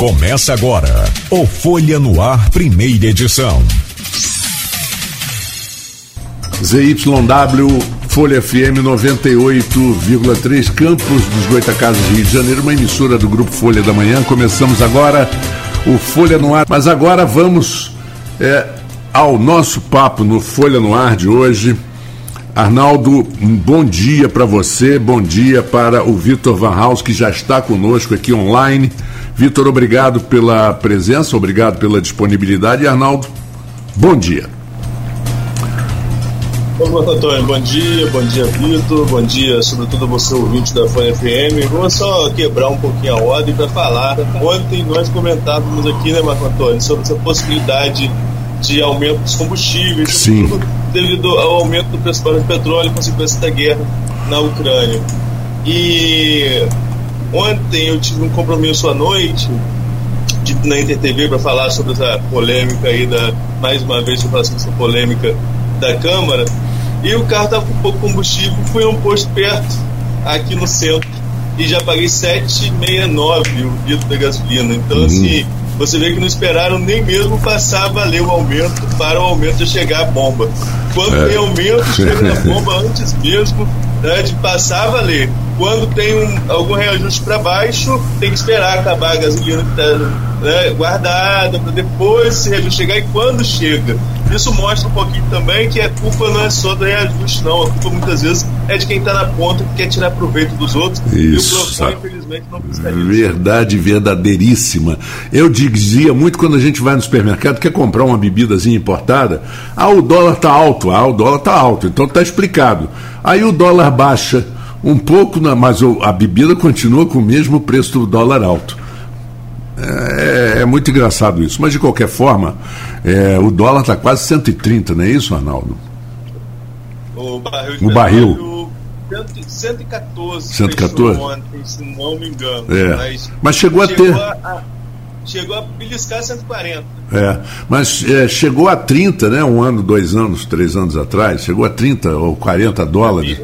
Começa agora o Folha no Ar, primeira edição. ZYW Folha FM 98,3 Campos dos Goitacazes, Rio de Janeiro, uma emissora do Grupo Folha da Manhã. Começamos agora o Folha no Ar, mas agora vamos é, ao nosso papo no Folha no Ar de hoje. Arnaldo, um bom dia para você, bom dia para o Vitor Van Haus, que já está conosco aqui online. Vitor, obrigado pela presença, obrigado pela disponibilidade. E Arnaldo, bom dia. Olá, Antônio, bom dia, bom dia, Vitor, bom dia, sobretudo você, ouvinte da Folha FM. Vamos só quebrar um pouquinho a ordem para falar. Ontem nós comentávamos aqui, né, Marco Antônio, sobre essa possibilidade de aumento dos combustíveis, Sim. devido ao aumento do preço do petróleo, consequência da guerra na Ucrânia. E ontem eu tive um compromisso à noite de, na InterTV para falar sobre essa polêmica aí, da, mais uma vez, eu falar sobre essa polêmica da Câmara. E o carro estava com pouco combustível, fui a um posto perto, aqui no centro, e já paguei 7,69 o litro da gasolina. Então, uhum. assim você vê que não esperaram nem mesmo passar a valer o aumento para o aumento chegar a bomba. Quando é. tem aumento, chega a bomba antes mesmo né, de passar a valer. Quando tem um, algum reajuste para baixo, tem que esperar acabar a gasolina que está né, guardada para depois esse reajuste chegar. E quando chega, isso mostra um pouquinho também que a culpa não é só do reajuste, não. A culpa muitas vezes é de quem está na ponta, que quer tirar proveito dos outros. Isso. E o Procon, infelizmente, não precisa Verdade verdadeiríssima. Eu dizia muito quando a gente vai no supermercado, quer comprar uma bebidazinha importada, ah, o dólar está alto, ah, o dólar está alto, então está explicado. Aí o dólar baixa um pouco, mas a bebida continua com o mesmo preço do dólar alto. É, é, muito engraçado isso. Mas de qualquer forma, é, o dólar está quase 130, não é isso, Arnaldo? O barril. O barril. 114. 114? Ontem, se não me engano. É. Mas, mas chegou, chegou a ter. A, chegou a beliscar 140. É, mas é, chegou a 30, né? Um ano, dois anos, três anos atrás. Chegou a 30 ou 40 dólares.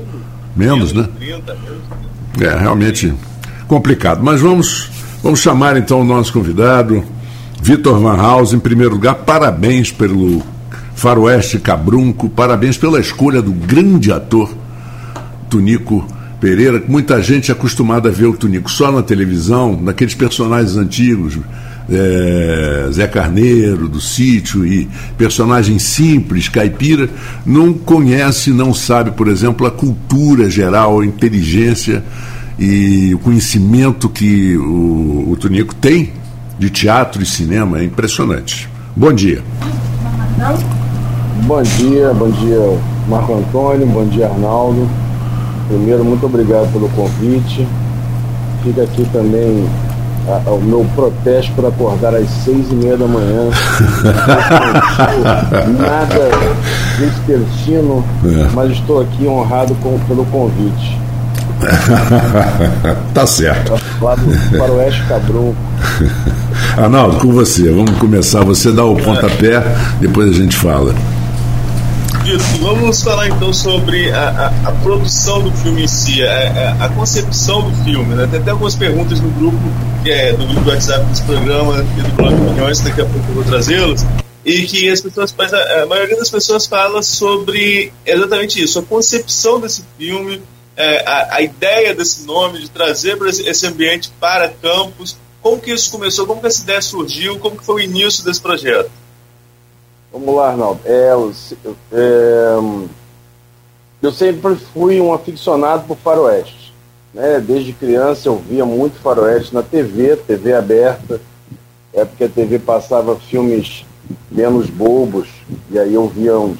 Menos, menos né? 30, menos. É, realmente complicado. Mas vamos Vamos chamar então o nosso convidado, Vitor Van House. Em primeiro lugar, parabéns pelo Faroeste Cabrunco, parabéns pela escolha do grande ator Tunico Pereira. Muita gente é acostumada a ver o Tunico só na televisão, naqueles personagens antigos, é, Zé Carneiro, do sítio, e personagens simples, caipira, não conhece, não sabe, por exemplo, a cultura geral, a inteligência e o conhecimento que o, o Tunico tem de teatro e cinema é impressionante. Bom dia. Bom dia, bom dia Marco Antônio, bom dia Arnaldo. Primeiro, muito obrigado pelo convite. Fica aqui também a, o meu protesto por acordar às seis e meia da manhã. Nada vespertino, é. mas estou aqui honrado com, pelo convite. tá certo. Lá do Faroeste Cabrum. Arnaldo, com você. Vamos começar. Você dá o pontapé, depois a gente fala. Isso, vamos falar então sobre a, a, a, produção do filme em si, a, a, concepção do filme. Né? Tem até algumas perguntas no grupo, é do grupo do WhatsApp desse programa e do blog Milhões, daqui a pouco eu vou trazê-los. E que as pessoas, a maioria das pessoas fala sobre exatamente isso, a concepção desse filme, é, a, a, ideia desse nome, de trazer esse, ambiente para campos. Como que isso começou? Como que essa ideia surgiu? Como que foi o início desse projeto? Vamos lá, Arnaldo. É, é, eu sempre fui um aficionado por faroeste. Né? Desde criança eu via muito faroeste na TV, TV aberta. É porque a TV passava filmes menos bobos, e aí eu via uns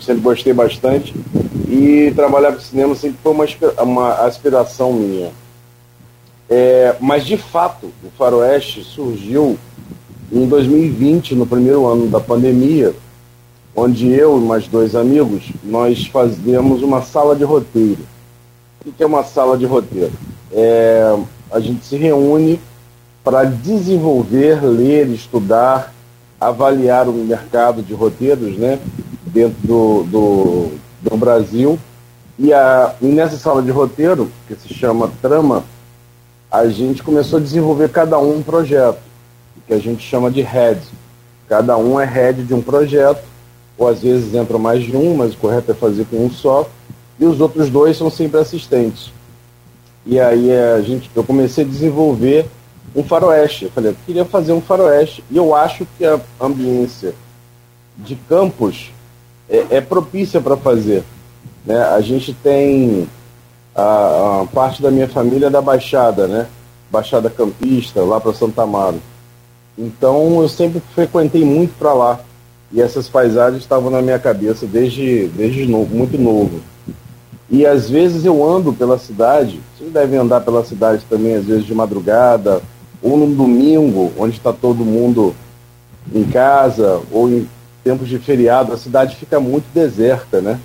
sempre gostei bastante. E trabalhar com cinema sempre foi uma, uma aspiração minha. É, mas, de fato, o Faroeste surgiu em 2020, no primeiro ano da pandemia, onde eu e mais dois amigos, nós fazíamos uma sala de roteiro. O que é uma sala de roteiro? É, a gente se reúne para desenvolver, ler, estudar, avaliar o mercado de roteiros, né? dentro do, do, do Brasil. E, a, e nessa sala de roteiro, que se chama Trama, a gente começou a desenvolver cada um um projeto, que a gente chama de head. Cada um é head de um projeto, ou às vezes entra mais de um, mas o correto é fazer com um só, e os outros dois são sempre assistentes. E aí a gente, eu comecei a desenvolver um faroeste. Eu falei, eu queria fazer um faroeste. E eu acho que a ambiência de campos é, é propícia para fazer. Né? A gente tem a, a, parte da minha família da Baixada, né? Baixada Campista, lá para Santa Amaro. Então eu sempre frequentei muito para lá. E essas paisagens estavam na minha cabeça desde, desde novo, muito novo. E às vezes eu ando pela cidade, vocês devem andar pela cidade também, às vezes de madrugada, ou num domingo, onde está todo mundo em casa, ou em tempos de feriado, a cidade fica muito deserta, né?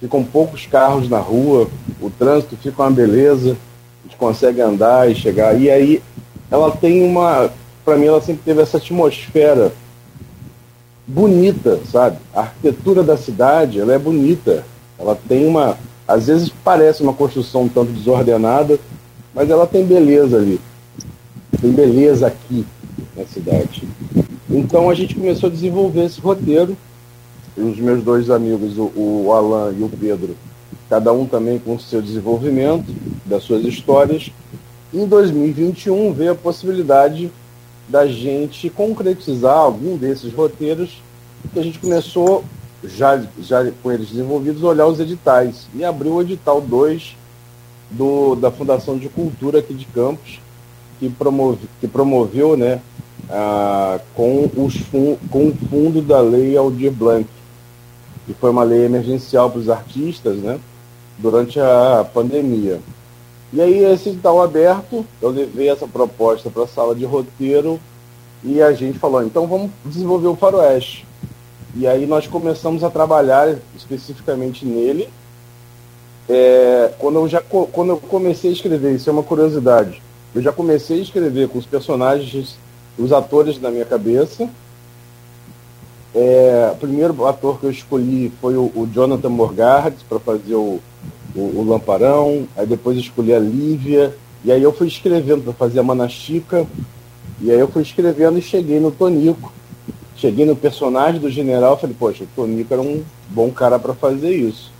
Ficam poucos carros na rua, o trânsito fica uma beleza, a gente consegue andar e chegar. E aí ela tem uma. Para mim, ela sempre teve essa atmosfera bonita, sabe? A arquitetura da cidade, ela é bonita. Ela tem uma. Às vezes parece uma construção um tanto desordenada, mas ela tem beleza ali. Tem beleza aqui na cidade. Então a gente começou a desenvolver esse roteiro. Os meus dois amigos, o, o Alan e o Pedro, cada um também com o seu desenvolvimento, das suas histórias. Em 2021 veio a possibilidade da gente concretizar algum desses roteiros que a gente começou, já, já com eles desenvolvidos, olhar os editais. E abriu o edital 2 do, da Fundação de Cultura aqui de Campos, que, promove, que promoveu né, ah, com, os fun, com o fundo da Lei Aldir Blanc, que foi uma lei emergencial para os artistas né, durante a pandemia. E aí, esse edital aberto, eu levei essa proposta para a sala de roteiro e a gente falou, então vamos desenvolver o faroeste. E aí nós começamos a trabalhar especificamente nele. É, quando, eu já, quando eu comecei a escrever, isso é uma curiosidade, eu já comecei a escrever com os personagens, os atores na minha cabeça. É, o primeiro ator que eu escolhi foi o, o Jonathan Morgard para fazer o, o, o, Lamparão. Aí depois escolhi a Lívia. E aí eu fui escrevendo para fazer a Manastica. E aí eu fui escrevendo e cheguei no Tonico. Cheguei no personagem do general falei, poxa, o Tonico era um bom cara para fazer isso.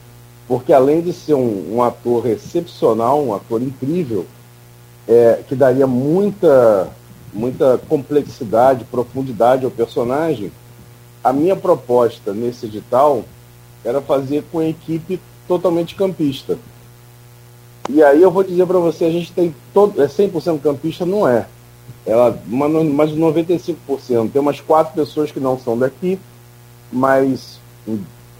Porque além de ser um, um ator excepcional, um ator incrível, é, que daria muita, muita complexidade, profundidade ao personagem, a minha proposta nesse edital era fazer com a equipe totalmente campista. E aí eu vou dizer para você, a gente tem todo, é 100% campista, não é. Ela, mais de 95%. Tem umas quatro pessoas que não são daqui, mas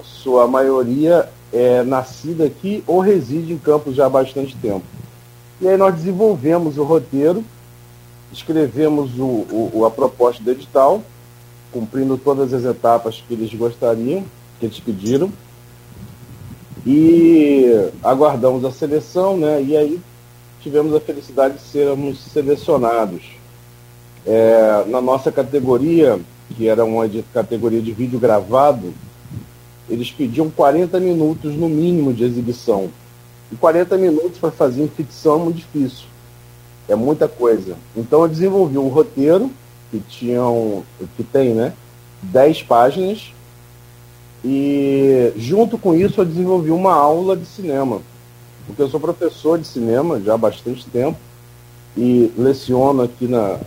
sua maioria é nascida aqui ou reside em Campos já há bastante tempo. E aí nós desenvolvemos o roteiro, escrevemos o, o, a proposta do edital, cumprindo todas as etapas que eles gostariam, que eles pediram. E aguardamos a seleção, né? E aí tivemos a felicidade de sermos selecionados. É, na nossa categoria, que era uma de, categoria de vídeo gravado, eles pediam 40 minutos no mínimo de exibição. E 40 minutos para fazer em ficção é muito difícil. É muita coisa. Então eu desenvolvi um roteiro que tinham, que tem, né, 10 páginas. E junto com isso eu desenvolvi uma aula de cinema. Porque eu sou professor de cinema já há bastante tempo e leciono aqui na,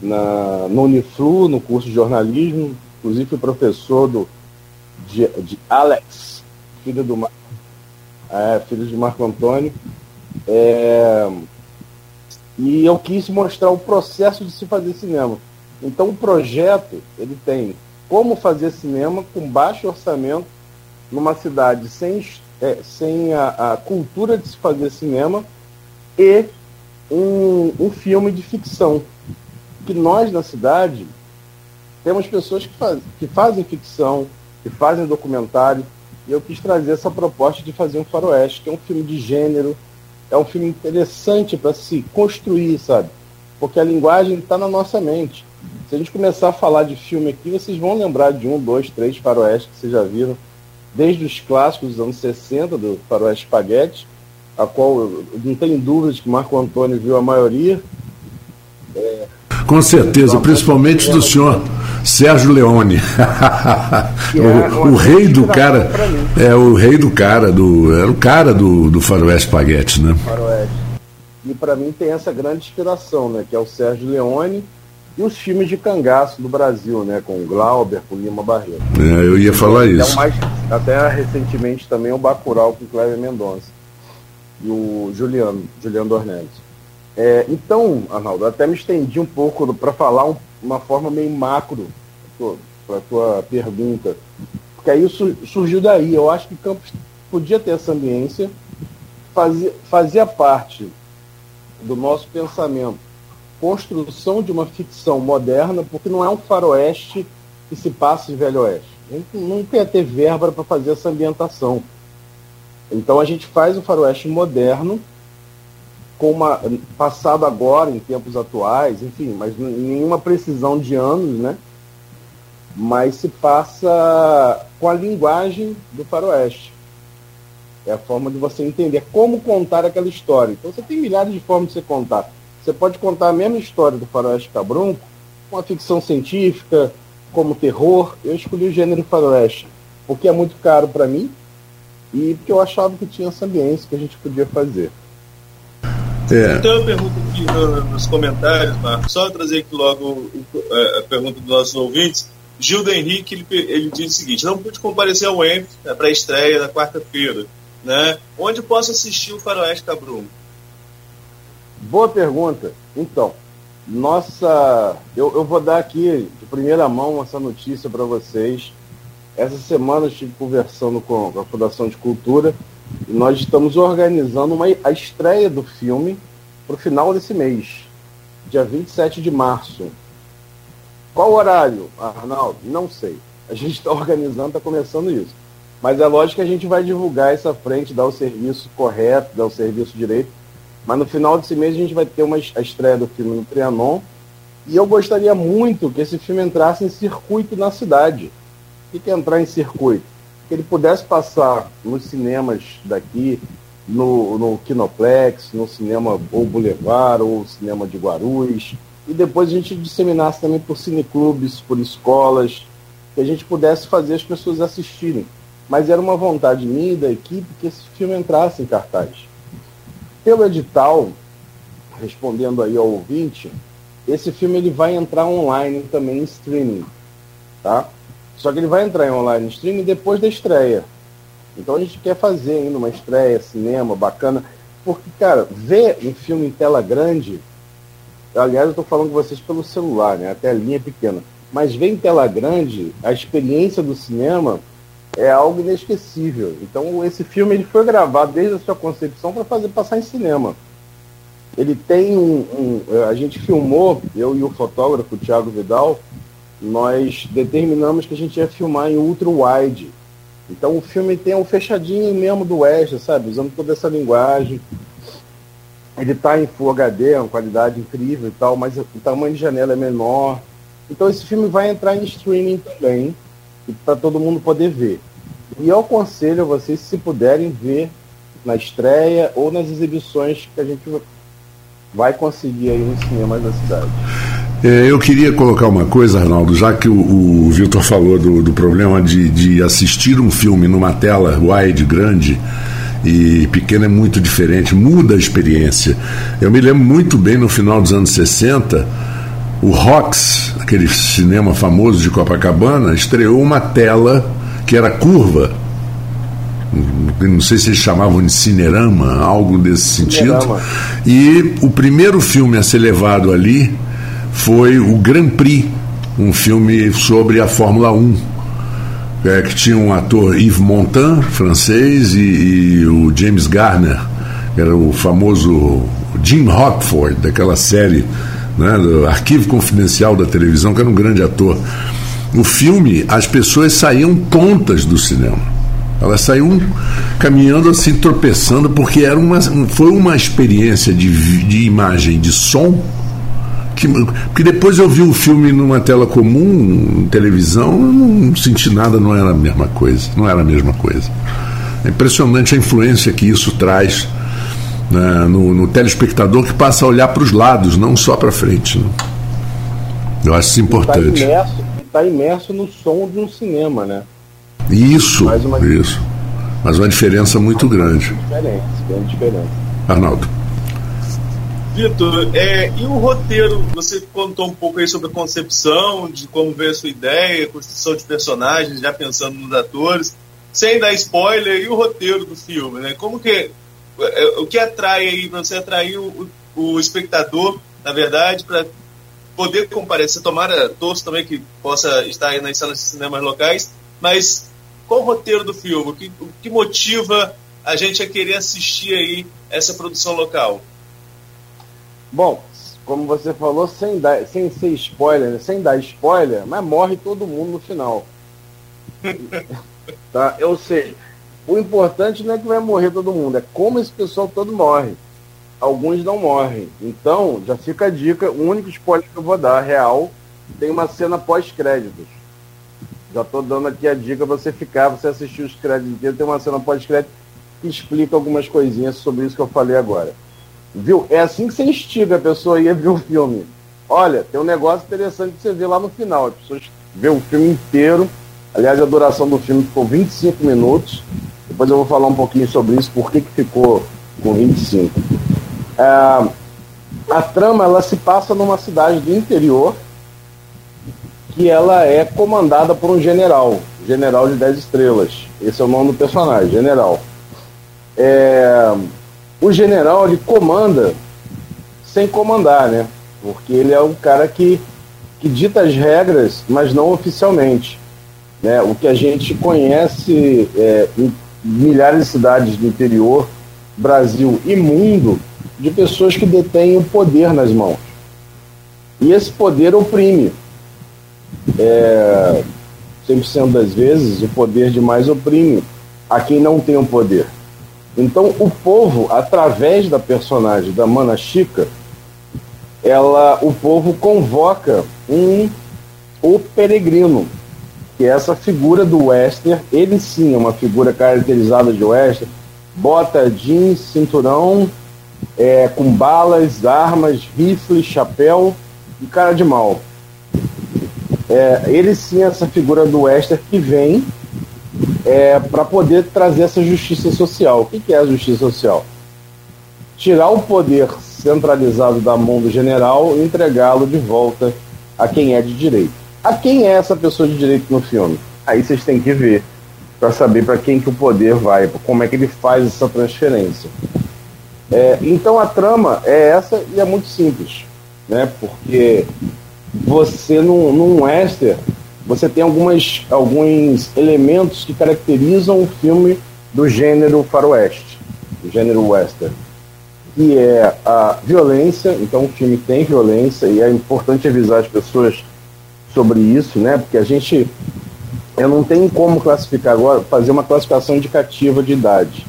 na, no Uniflu, no curso de jornalismo. Inclusive fui professor do, de, de Alex, filho do é, filho de Marco Antônio. É, e eu quis mostrar o processo de se fazer cinema. Então o projeto ele tem como fazer cinema com baixo orçamento numa cidade sem, é, sem a, a, cultura de se fazer cinema e um, um filme de ficção. Que nós na cidade temos pessoas que, faz, que fazem ficção, que fazem documentário, e eu quis trazer essa proposta de fazer um faroeste, que é um filme de gênero, é um filme interessante para se construir, sabe? Porque a linguagem está na nossa mente. Se a gente começar a falar de filme aqui, vocês vão lembrar de um, dois, três faroestes que vocês já viram, desde os clássicos dos anos 60, do faroeste espaguete, a qual não tenho dúvidas que Marco Antônio viu a maioria. É, Com certeza, principalmente do senhor Sérgio Leone. É o, o rei do cara. É o rei do cara, do, era o cara do, do Faroeste Spaghetti, né? Faroeste. E para mim tem essa grande inspiração, né? Que é o Sérgio Leone e os filmes de cangaço do Brasil, né? Com o Glauber, com o Lima Barreto. É, eu ia falar até isso. Mais, até recentemente também o Bacurau com o Cléber Mendonça e o Juliano, Juliano Dornelles. É, então, Arnaldo, até me estendi um pouco para falar um, uma forma meio macro para a tua pergunta, porque aí surgiu daí. Eu acho que Campos podia ter essa ambiência, fazia, fazia parte do nosso pensamento construção de uma ficção moderna, porque não é um faroeste que se passa em Velho Oeste. A gente não quer ter verba para fazer essa ambientação. Então a gente faz o faroeste moderno, com uma passado agora, em tempos atuais, enfim, mas nenhuma precisão de anos, né? Mas se passa com a linguagem do faroeste. É a forma de você entender como contar aquela história. Então você tem milhares de formas de você contar. Você pode contar a mesma história do faroeste cabrunco com a ficção científica, como terror. Eu escolhi o gênero faroeste porque é muito caro para mim e porque eu achava que tinha essa ambiência que a gente podia fazer. É. Então eu pergunto aqui no, nos comentários, Marcos, só trazer aqui logo é, a pergunta dos nossos ouvintes. Gildo Henrique, ele, ele diz o seguinte, não pude comparecer ao ENF para a estreia da quarta-feira, né? Onde posso assistir o Faroeste Cabrum? Boa pergunta. Então, nossa, eu, eu vou dar aqui de primeira mão essa notícia para vocês. Essa semana eu estive conversando com a Fundação de Cultura e nós estamos organizando uma, a estreia do filme para o final desse mês, dia 27 de março. Qual horário, Arnaldo? Não sei. A gente está organizando, está começando isso. Mas é lógico que a gente vai divulgar essa frente, dar o serviço correto, dar o serviço direito. Mas no final desse mês a gente vai ter uma, a estreia do filme no Trianon. E eu gostaria muito que esse filme entrasse em circuito na cidade. O que é entrar em circuito? Que ele pudesse passar nos cinemas daqui, no, no Kinoplex, no cinema ou Boulevard, ou cinema de Guarulhos, e depois a gente disseminasse também por cineclubes, por escolas, que a gente pudesse fazer as pessoas assistirem. Mas era uma vontade minha e da equipe que esse filme entrasse em cartaz. Pelo edital, respondendo aí ao ouvinte, esse filme ele vai entrar online também em streaming, tá? Só que ele vai entrar em online streaming depois da estreia. Então a gente quer fazer ainda uma estreia, cinema, bacana. Porque, cara, ver um filme em tela grande. Aliás, eu estou falando com vocês pelo celular, né? A telinha é pequena. Mas ver em tela grande, a experiência do cinema é algo inesquecível. Então esse filme ele foi gravado desde a sua concepção para fazer passar em cinema. Ele tem um, um, A gente filmou, eu e o fotógrafo, Thiago Vidal, nós determinamos que a gente ia filmar em ultra wide. Então o filme tem um fechadinho mesmo do Oeste, sabe? Usando toda essa linguagem. Ele está em Full HD, uma qualidade incrível e tal, mas o tamanho de janela é menor. Então esse filme vai entrar em streaming também, para todo mundo poder ver. E eu aconselho vocês, se puderem, ver na estreia ou nas exibições que a gente vai conseguir aí nos cinemas da cidade. É, eu queria colocar uma coisa, Arnaldo, já que o, o Vitor falou do, do problema de, de assistir um filme numa tela wide grande e pequena é muito diferente, muda a experiência. Eu me lembro muito bem no final dos anos 60, o Rox, aquele cinema famoso de Copacabana, estreou uma tela que era curva. Não sei se eles chamavam de cinerama, algo desse sentido. Cinerama. E o primeiro filme a ser levado ali foi o Grand Prix, um filme sobre a Fórmula 1. É, que tinha um ator Yves Montand, francês, e, e o James Garner, era o famoso Jim Rockford, daquela série né, do Arquivo Confidencial da televisão, que era um grande ator. O filme, as pessoas saíam tontas do cinema. Elas saíam caminhando assim, tropeçando, porque era uma, foi uma experiência de, de imagem, de som que, porque depois eu vi o filme numa tela comum, televisão, eu não senti nada, não era a mesma coisa. Não era a mesma coisa. É impressionante a influência que isso traz né, no, no, telespectador que passa a olhar para os lados, não só para frente. Né? Eu acho isso importante. Está imerso, tá imerso no som de um cinema, né? Isso, uma... isso. Mas uma diferença muito grande. Diferença, grande diferença. Arnaldo. Vitor, é, e o roteiro? Você contou um pouco aí sobre a concepção, de como veio a sua ideia, construção de personagens, já pensando nos atores, sem dar spoiler, e o roteiro do filme, né? Como que. É, o que atrai aí, você atrair o, o espectador, na verdade, para poder comparecer, tomara, torço também que possa estar aí nas salas de cinemas locais, mas qual o roteiro do filme? O que, o que motiva a gente a querer assistir aí essa produção local? Bom, como você falou, sem, dar, sem ser spoiler, né? sem dar spoiler, mas morre todo mundo no final. tá? Ou seja, o importante não é que vai morrer todo mundo, é como esse pessoal todo morre. Alguns não morrem. Então, já fica a dica, o único spoiler que eu vou dar, real, tem uma cena pós-créditos já estou dando aqui a dica para você ficar, você assistir os créditos inteiros, tem uma cena pós-crédito que explica algumas coisinhas sobre isso que eu falei agora. Viu? É assim que você instiga a pessoa a ir ver o filme. Olha, tem um negócio interessante que você vê lá no final. As pessoas vê o filme inteiro. Aliás, a duração do filme ficou 25 minutos. Depois eu vou falar um pouquinho sobre isso, por que, que ficou com 25. É, a trama ela se passa numa cidade do interior que ela é comandada por um general, general de 10 estrelas. Esse é o nome do personagem, general. É, o general ele comanda sem comandar, né? Porque ele é o cara que, que dita as regras, mas não oficialmente. Né? O que a gente conhece é, em milhares de cidades do interior, Brasil e mundo, de pessoas que detêm o poder nas mãos. E esse poder oprime é, 100% das vezes, o poder demais oprime a quem não tem o poder. Então, o povo, através da personagem da Mana Chica, ela, o povo convoca um o peregrino, que é essa figura do western. Ele sim é uma figura caracterizada de western, bota jeans, cinturão, é, com balas, armas, rifle, chapéu e cara de mal. É, ele sim é essa figura do Wester que vem é, para poder trazer essa justiça social. O que, que é a justiça social? Tirar o poder centralizado da mão do general e entregá-lo de volta a quem é de direito. A quem é essa pessoa de direito no filme? Aí vocês têm que ver para saber para quem que o poder vai, como é que ele faz essa transferência. É, então a trama é essa e é muito simples, né? Porque você num, num western, você tem algumas, alguns elementos que caracterizam o filme do gênero faroeste, do gênero western, que é a violência, então o filme tem violência e é importante avisar as pessoas sobre isso, né? Porque a gente eu não tenho como classificar agora, fazer uma classificação indicativa de idade,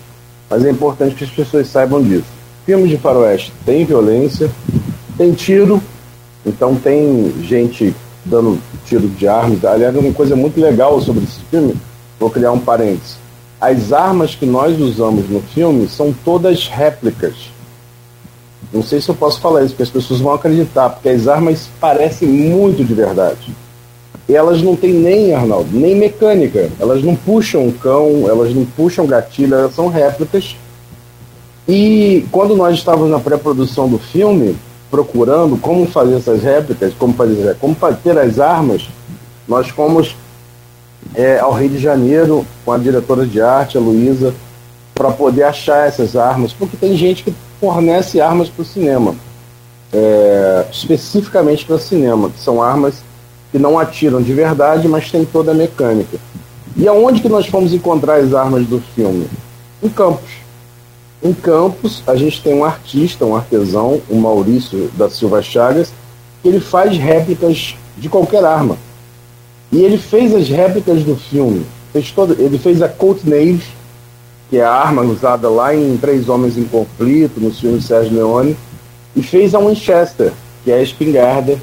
mas é importante que as pessoas saibam disso. Filmes de faroeste tem violência, tem tiro, então tem gente dando tiro de armas. Aliás, uma coisa muito legal sobre esse filme, vou criar um parênteses. As armas que nós usamos no filme são todas réplicas. Não sei se eu posso falar isso, porque as pessoas vão acreditar, porque as armas parecem muito de verdade. E elas não têm nem, Arnaldo, nem mecânica. Elas não puxam cão, elas não puxam gatilho, elas são réplicas. E quando nós estávamos na pré-produção do filme, procurando como fazer essas réplicas, como fazer, como ter as armas, nós fomos é, ao Rio de Janeiro com a diretora de arte, a Luísa, para poder achar essas armas, porque tem gente que fornece armas para o cinema, é, especificamente para o cinema, que são armas que não atiram de verdade, mas tem toda a mecânica. E aonde que nós fomos encontrar as armas do filme? Em Campos. Em Campos, a gente tem um artista, um artesão, o Maurício da Silva Chagas, que ele faz réplicas de qualquer arma. E ele fez as réplicas do filme. Fez todo, ele fez a Colt Nave, que é a arma usada lá em Três Homens em Conflito, no filme de Sérgio Leone, e fez a Winchester, que é a espingarda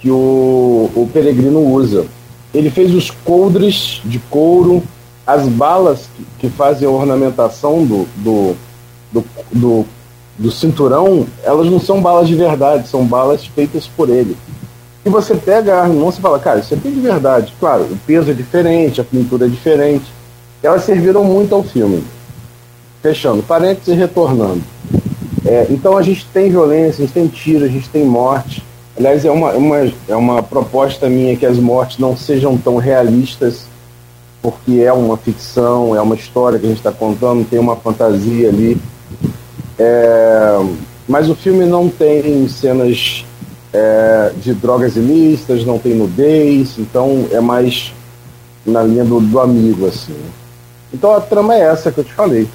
que o, o peregrino usa. Ele fez os coldres de couro, as balas que, que fazem a ornamentação do, do, do, do do cinturão, elas não são balas de verdade, são balas feitas por ele. E você pega a arma e fala, cara, isso aqui é de verdade. Claro, o peso é diferente, a pintura é diferente. Elas serviram muito ao filme. Fechando, parênteses e retornando. É, então a gente tem violência, a gente tem tiro, a gente tem morte. Aliás, é uma, uma, é uma proposta minha que as mortes não sejam tão realistas, porque é uma ficção, é uma história que a gente está contando, tem uma fantasia ali. É, mas o filme não tem cenas é, de drogas ilícitas, não tem nudez, então é mais na linha do, do amigo, assim. Então a trama é essa que eu te falei.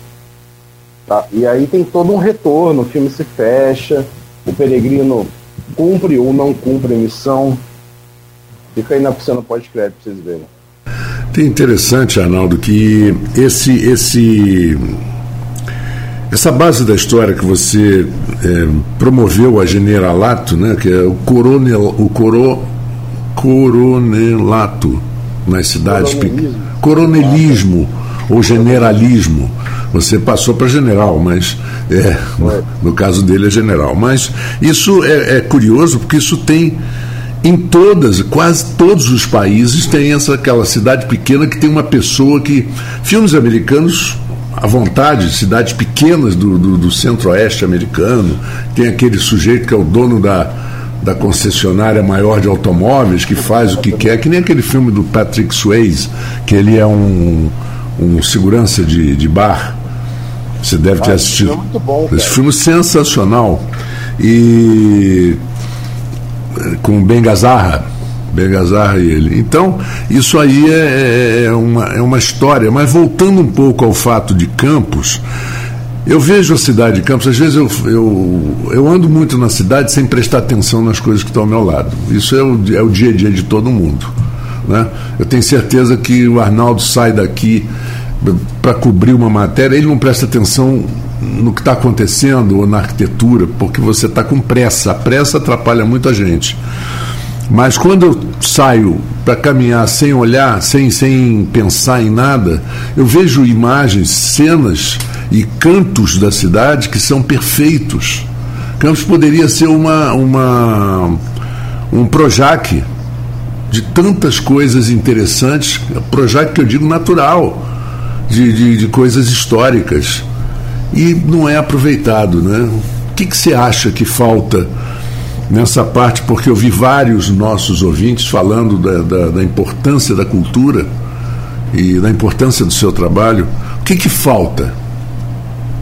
Tá? E aí tem todo um retorno, o filme se fecha, o peregrino cumpre ou não cumpre a missão. Fica aí na cena pós-crédito pra vocês verem. Tem interessante, Arnaldo, que esse, esse, essa base da história que você é, promoveu a generalato, né, que é o, coronel, o coro, coronelato nas cidades coronelismo, coronelismo ou generalismo. Você passou para general, mas é, no, no, caso dele é general. Mas isso é, é curioso porque isso tem em todas, quase todos os países tem essa aquela cidade pequena que tem uma pessoa que filmes americanos à vontade, cidades pequenas do, do, do centro-oeste americano, tem aquele sujeito que é o dono da, da concessionária maior de automóveis que faz o que quer, que nem aquele filme do Patrick Swayze, que ele é um, um segurança de, de bar você deve ter ah, assistido. Esse filme é bom. Esse filme é sensacional. E com Ben Gazarra. Ben Gazarra e ele. Então, isso aí é, é, é, uma, é uma história. Mas voltando um pouco ao fato de Campos, eu vejo a cidade de Campos, às vezes eu, eu, eu ando muito na cidade sem prestar atenção nas coisas que estão ao meu lado. Isso é o, é o dia a dia de todo mundo. Né? Eu tenho certeza que o Arnaldo sai daqui para cobrir uma matéria, ele não presta atenção no que está acontecendo ou na arquitetura, porque você está com pressa. A pressa atrapalha muito a gente. Mas quando eu saio para caminhar sem olhar, sem, sem pensar em nada, eu vejo imagens, cenas e cantos da cidade que são perfeitos. Campos poderia ser uma, uma um Projac de tantas coisas interessantes, Projac que eu digo natural de, de, de coisas históricas e não é aproveitado, né? O que, que você acha que falta nessa parte? Porque eu vi vários nossos ouvintes falando da, da, da importância da cultura e da importância do seu trabalho. O que, que falta?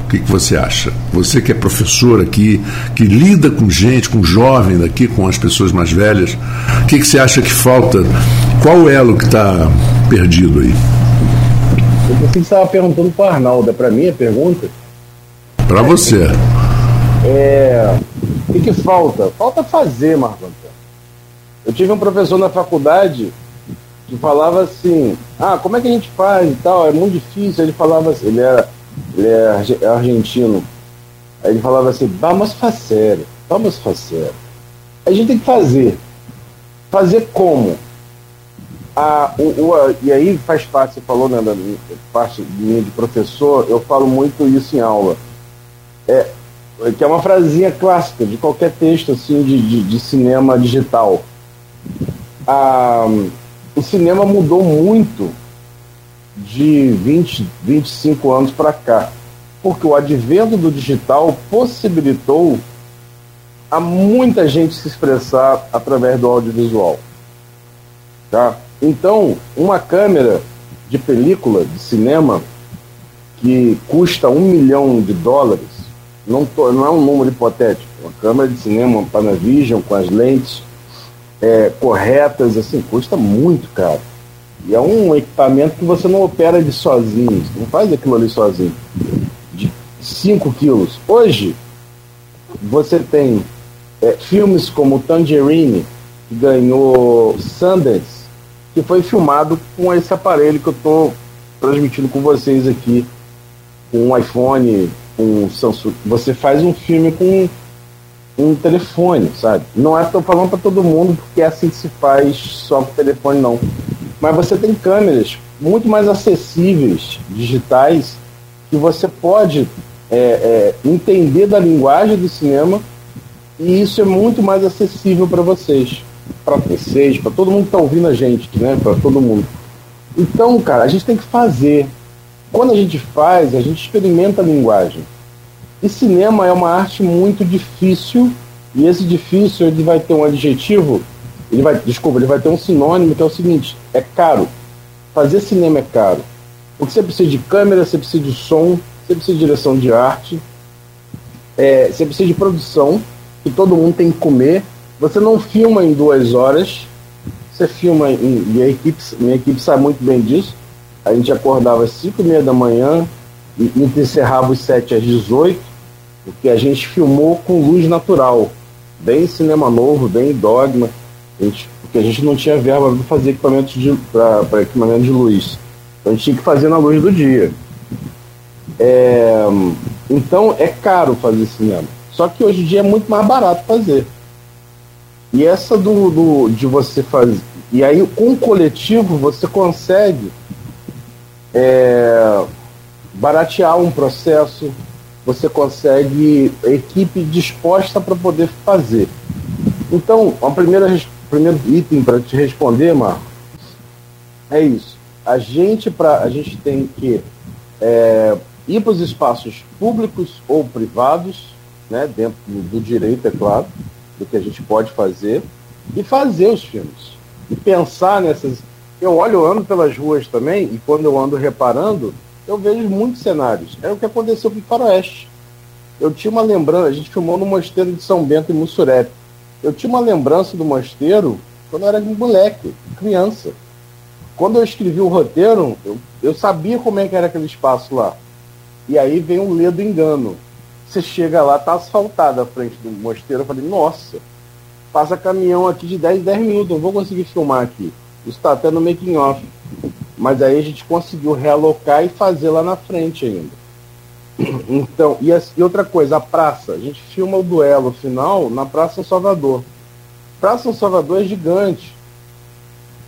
O que, que você acha? Você que é professor aqui, que lida com gente, com jovem daqui, com as pessoas mais velhas, o que, que você acha que falta? Qual o elo que está perdido aí? Você estava perguntando para o Arnaldo. É para mim a pergunta? Para você. É, o que, que, falta? Falta fazer, Marco Antônio. Eu tive um professor na faculdade que falava assim: ah, como é que a gente faz e tal? É muito difícil. Ele falava assim, ele era, ele é argentino. Aí ele falava assim: vamos fazer, vamos fazer. A gente tem que fazer. Fazer como? a, o, o, a, e aí faz parte, você falou, né, da parte minha de professor, eu falo muito isso em aula. É, que é uma frasinha clássica de qualquer texto assim de, de, de cinema digital. A, o cinema mudou muito de 20, 25 anos para cá, porque o advento do digital possibilitou a muita gente se expressar através do audiovisual. Tá? Então, uma câmera de película, de cinema, que custa um milhão de dólares, não, tô, não é um número hipotético, uma câmera de cinema, uma Panavision, com as lentes é, corretas, assim, custa muito caro. E é um equipamento que você não opera de sozinho, não faz aquilo ali sozinho. De 5 quilos. Hoje, você tem é, filmes como Tangerine, que ganhou Sundance, que foi filmado com esse aparelho que eu estou transmitindo com vocês aqui, com um iPhone, com Samsung. Você faz um filme com um telefone, sabe? Não é estou falando para todo mundo porque é assim que se faz só com telefone não. Mas você tem câmeras muito mais acessíveis, digitais, que você pode é, é, entender da linguagem do cinema e isso é muito mais acessível para vocês, para vocês, para todo mundo que está ouvindo a gente, né? Para todo mundo. Então, cara, a gente tem que fazer. Quando a gente faz, a gente experimenta a linguagem. E cinema é uma arte muito difícil, e esse difícil ele vai ter um adjetivo, ele vai, desculpa, ele vai ter um sinônimo que é o seguinte: é caro. Fazer cinema é caro. Porque você precisa de câmera, você precisa de som, você precisa de direção de arte, é, você precisa de produção, que todo mundo tem que comer. Você não filma em duas horas, você filma em. E a equipe, minha equipe sabe muito bem disso. A gente acordava às 5 e meia da manhã e encerrava os 7 às 18, porque a gente filmou com luz natural. Bem cinema novo, bem dogma. A gente, porque a gente não tinha verba para fazer equipamento de, para equipamento de luz. Então a gente tinha que fazer na luz do dia. É, então é caro fazer cinema. Só que hoje em dia é muito mais barato fazer. E essa do, do de você fazer. E aí com o coletivo você consegue é, baratear um processo, você consegue equipe disposta para poder fazer. Então, o primeiro, item para te responder, Marco, é isso. A gente, pra, a gente tem que é, ir para os espaços públicos ou privados, né, dentro do direito, é claro, do que a gente pode fazer, e fazer os filmes. E pensar nessas. Eu olho, eu ando pelas ruas também, e quando eu ando reparando, eu vejo muitos cenários. É o que aconteceu com o Faroeste. Eu tinha uma lembrança, a gente filmou no mosteiro de São Bento, em Mussurepe. Eu tinha uma lembrança do mosteiro quando eu era moleque, criança. Quando eu escrevi o roteiro, eu, eu sabia como é que era aquele espaço lá. E aí vem um ledo engano. Você chega lá, tá asfaltado a frente do mosteiro. Eu falei, nossa, passa caminhão aqui de 10, 10 minutos, não vou conseguir filmar aqui. Isso está até no making off. Mas aí a gente conseguiu realocar e fazer lá na frente ainda. Então, e, e outra coisa, a praça. A gente filma o duelo final na Praça São Salvador. Praça São Salvador é gigante.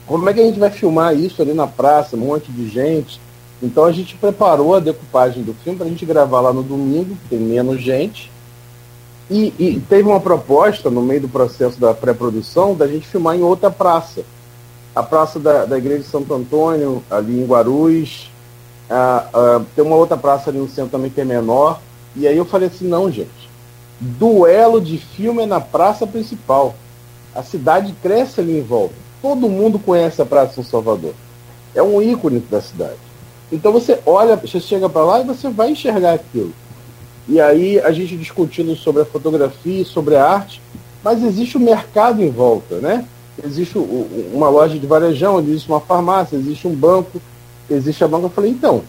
Como é que a gente vai filmar isso ali na praça, um monte de gente? Então a gente preparou a decupagem do filme para a gente gravar lá no domingo, tem menos gente. E, e, teve uma proposta no meio do processo da pré-produção da gente filmar em outra praça. A praça da, da Igreja de Santo Antônio, ali em Guarulhos. Ah, tem uma outra praça ali no centro também que é menor. E aí eu falei assim, não, gente. Duelo de filme é na praça principal. A cidade cresce ali em volta. Todo mundo conhece a Praça São Salvador. É um ícone da cidade. Então você olha, você chega para lá e você vai enxergar aquilo. E aí a gente discutindo sobre a fotografia, sobre a arte, mas existe o mercado em volta, né? Existe uma loja de varejão, existe uma farmácia, existe um banco, existe a banca. Eu falei, então,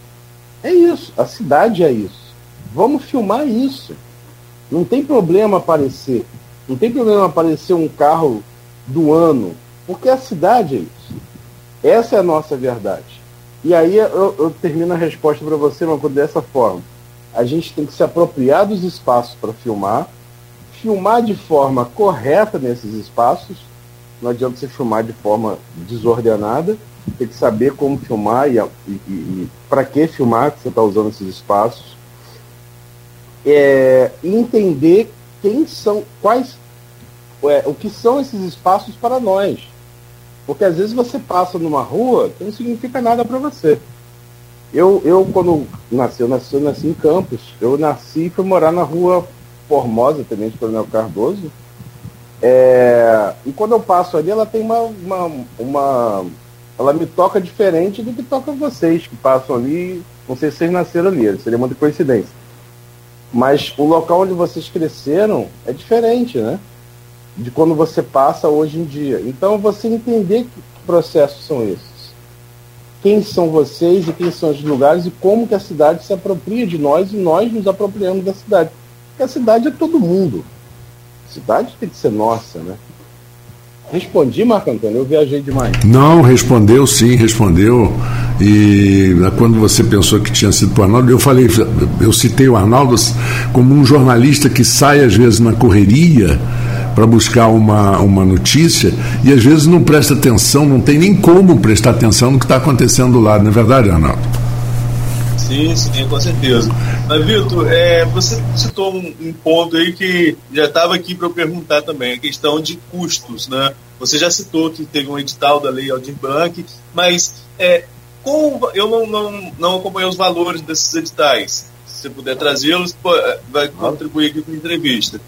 é isso, a cidade é isso. Vamos filmar isso. Não tem problema aparecer. Não tem problema aparecer um carro do ano, porque a cidade é isso. Essa é a nossa verdade. E aí eu, eu termino a resposta para você, mas dessa forma. A gente tem que se apropriar dos espaços para filmar, filmar de forma correta nesses espaços. Não adianta você filmar de forma desordenada. Tem que saber como filmar e, e, e para que filmar que você está usando esses espaços. É, entender quem são, quais, é, o que são esses espaços para nós porque às vezes você passa numa rua que não significa nada para você. Eu, eu, quando nasci, eu nasci, eu nasci em Campos. Eu nasci e fui morar na rua Formosa, Tenente Coronel Cardoso. É, e quando eu passo ali, ela tem uma, uma, uma, Ela me toca diferente do que toca vocês que passam ali. Não sei se vocês nasceram ali, seria muita coincidência. Mas o local onde vocês cresceram é diferente, né? de quando você passa hoje em dia. Então, você entender que processos são esses. Quem são vocês e quem são os lugares e como que a cidade se apropria de nós e nós nos apropriamos da cidade. Porque a cidade é todo mundo. Cidade tem que ser nossa, né? Respondi, Marco Antônio, eu viajei demais. Não, respondeu sim, respondeu. E quando você pensou que tinha sido para o Arnaldo, eu falei, eu citei o Arnaldo como um jornalista que sai às vezes na correria para buscar uma, uma notícia e às vezes não presta atenção, não tem nem como prestar atenção no que está acontecendo lá, não é verdade, Arnaldo? Sim, sim, com certeza. Mas, Vitor, é, você citou um, um, ponto aí que já estava aqui para eu perguntar também, a questão de custos, né? Você já citou que teve um edital da Lei Aldir Blanc, mas é, com, eu não, não, não acompanhei os valores desses editais. Se você puder trazê-los, é, vai contribuir aqui com a entrevista.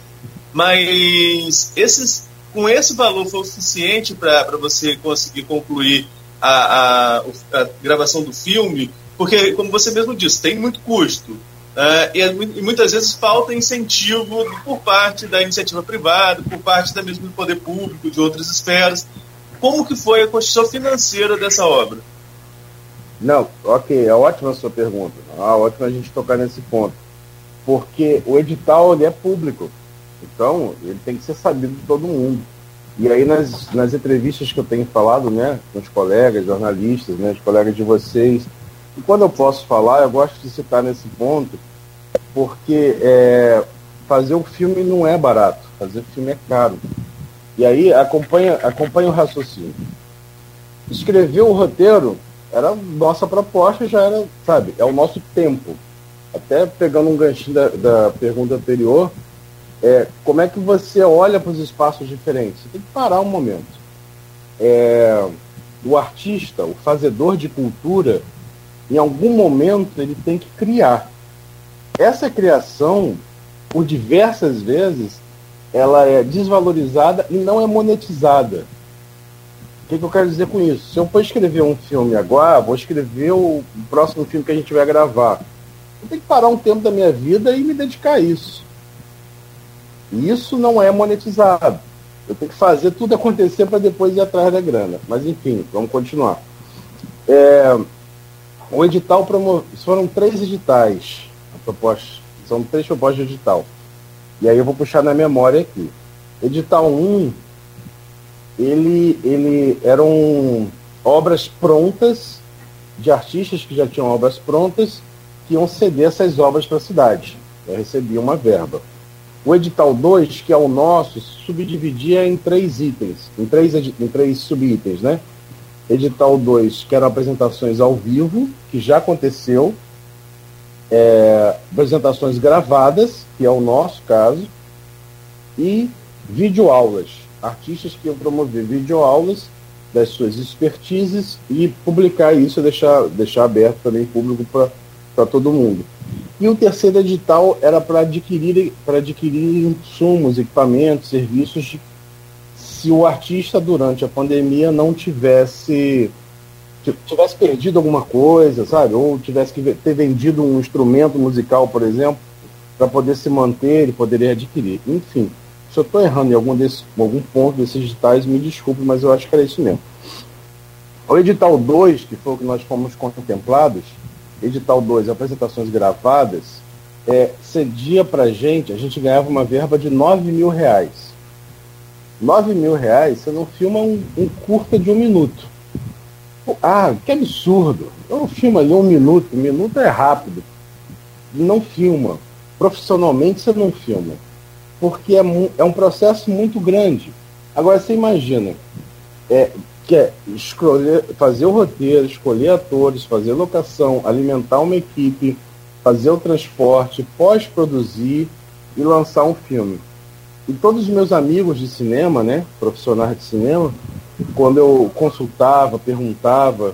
Mas esses, com esse valor foi o suficiente para você conseguir concluir a, a, a gravação do filme? Porque, como você mesmo disse, tem muito custo. Uh, e, e, muitas vezes falta incentivo por parte da iniciativa privada, por parte da mesmo do poder público, de outras esferas. Como que foi a construção financeira dessa obra? Não, ok, é ótima a sua pergunta. Ah, ótimo a gente tocar nesse ponto. Porque o edital ele é público. Então, ele tem que ser sabido de todo mundo. E aí, nas, nas entrevistas que eu tenho falado né, com os colegas, jornalistas, né, os colegas de vocês, e quando eu posso falar, eu gosto de citar nesse ponto, porque é, fazer um filme não é barato, fazer filme é caro. E aí acompanha, acompanha o raciocínio. Escrever o roteiro era nossa proposta, já era, sabe, é o nosso tempo. Até pegando um ganchinho da, da pergunta anterior, é, como é que você olha para os espaços diferentes? Você tem que parar um momento. É, o artista, o fazedor de cultura, em algum momento ele tem que criar. Essa criação, por diversas vezes, ela é desvalorizada e não é monetizada. O que, que eu quero dizer com isso? Se eu for escrever um filme agora, vou escrever o próximo filme que a gente vai gravar. Eu tenho que parar um tempo da minha vida e me dedicar a isso. E isso não é monetizado. Eu tenho que fazer tudo acontecer para depois ir atrás da grana. Mas enfim, vamos continuar. É, o edital promove... foram três editais. Proposta... São três propostas de edital. E aí eu vou puxar na memória aqui. Edital 1, ele, ele eram obras prontas de artistas que já tinham obras prontas que iam ceder essas obras para a cidade. Eu recebia uma verba. O edital 2, que é o nosso, subdividia em três itens, em três, em três subitens, né? Edital 2, que eram apresentações ao vivo, que já aconteceu, é, apresentações gravadas, que é o nosso caso, e videoaulas. Artistas que iam promover videoaulas das suas expertises e publicar isso, deixar, deixar aberto também público para todo mundo. E o terceiro edital era para adquirir, adquirir insumos, equipamentos, serviços de se o artista durante a pandemia não tivesse tivesse perdido alguma coisa, sabe? Ou tivesse que ter vendido um instrumento musical, por exemplo, para poder se manter, ele poderia adquirir. Enfim, se eu estou errando em algum, desse, algum ponto desses editais, me desculpe, mas eu acho que era isso mesmo. O edital 2, que foi o que nós fomos contemplados, edital 2, apresentações gravadas, é, cedia para a gente, a gente ganhava uma verba de 9 mil reais 9 mil reais, você não filma um, um curta de um minuto. Ah, que absurdo. Eu filmo ali um minuto, um minuto é rápido. Não filma. Profissionalmente você não filma. Porque é, é um processo muito grande. Agora você imagina, é, que é escolher, fazer o roteiro, escolher atores, fazer locação, alimentar uma equipe, fazer o transporte, pós-produzir e lançar um filme. E todos os meus amigos de cinema, né, profissionais de cinema, quando eu consultava, perguntava,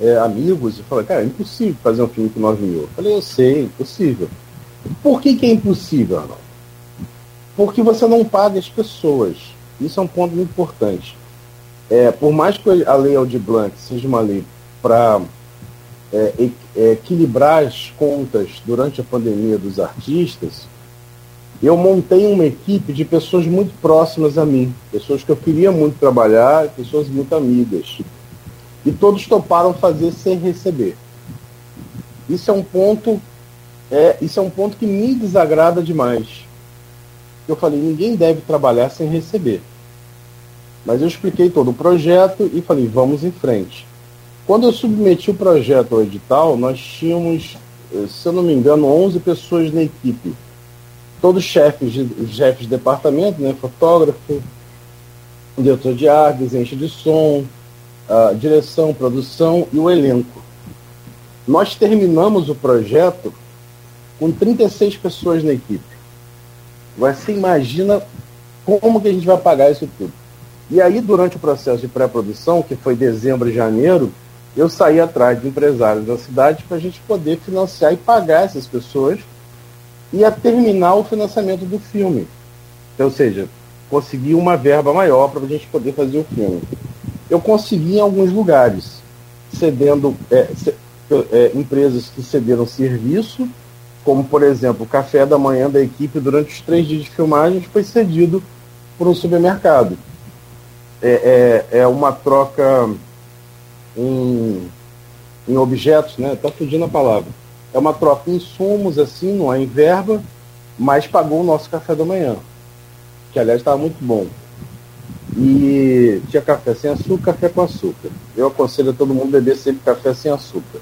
é, amigos, eu falei, cara, é impossível fazer um filme com 9 mil. Eu falei, eu sei, impossível. Por que, que é impossível, Arnaldo? Porque você não paga as pessoas. Isso é um ponto muito importante. É, por mais que a lei Aldir Blanc seja uma lei para é, é, equilibrar as contas durante a pandemia dos artistas, eu montei uma equipe de pessoas muito próximas a mim, pessoas que eu queria muito trabalhar, pessoas muito amigas. E todos toparam fazer sem receber. Isso é um ponto, é, isso é um ponto que me desagrada demais. Eu falei, ninguém deve trabalhar sem receber. Mas eu expliquei todo o projeto e falei, vamos em frente. Quando eu submeti o projeto ao edital, nós tínhamos, se eu não me engano, 11 pessoas na equipe todos chefes de, chefes de departamento, né, fotógrafo, diretor de arte, desenho de som, direção, produção e o elenco. Nós terminamos o projeto com 36 pessoas na equipe. Você imagina como que a gente vai pagar isso tudo. E aí, durante o processo de pré-produção, que foi dezembro e janeiro, eu saí atrás de empresários da cidade para a gente poder financiar e pagar essas pessoas e a terminar o financiamento do filme. Ou seja, conseguir uma verba maior para a gente poder fazer o filme. Eu consegui em alguns lugares, cedendo é, é, empresas que cederam serviço, como por exemplo o café da manhã da equipe durante os três dias de filmagem foi cedido por um supermercado. É, é, é uma troca em, em objetos, né? Está fugindo a palavra. É uma troca em insumos, assim, não é em verba, mas pagou o nosso café da manhã, que aliás estava muito bom. E tinha café sem açúcar, café com açúcar. Eu aconselho a todo mundo beber sempre café sem açúcar.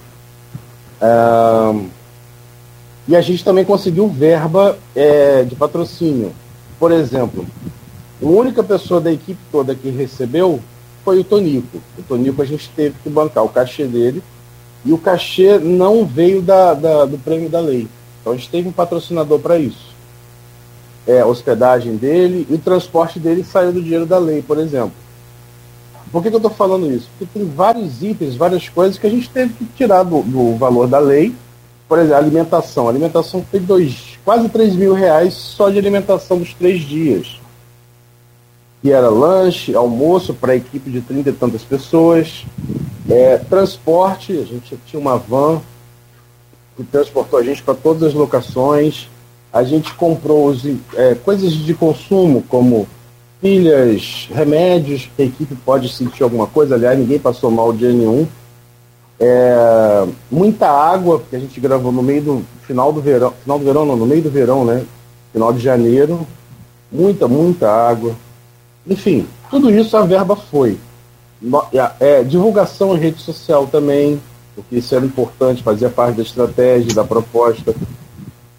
e a gente também conseguiu verba é, de patrocínio. Por exemplo, a única pessoa da equipe toda que recebeu foi o Tonico. O Tonico a gente teve que bancar o cachê dele e o cachê não veio da, da do prêmio da lei. Então a gente teve um patrocinador para isso. É, a hospedagem dele e o transporte dele saiu do dinheiro da lei, por exemplo. Por que, que eu estou falando isso? Porque tem vários itens, várias coisas que a gente teve que tirar do, do valor da lei. Por exemplo, alimentação. A alimentação foi dois, quase 3 mil reais só de alimentação dos três dias que era lanche, almoço para a equipe de 30 e tantas pessoas, é, transporte, a gente tinha uma van que transportou a gente para todas as locações, a gente comprou os, é, coisas de consumo, como pilhas, remédios, a equipe pode sentir alguma coisa, aliás, ninguém passou mal dia nenhum. É, muita água, porque a gente gravou no meio do final do verão, final do verão não, no meio do verão, né? Final de janeiro. Muita, muita água. Enfim, tudo isso a verba foi. É, divulgação em rede social também, porque isso era importante, fazia parte da estratégia, da proposta.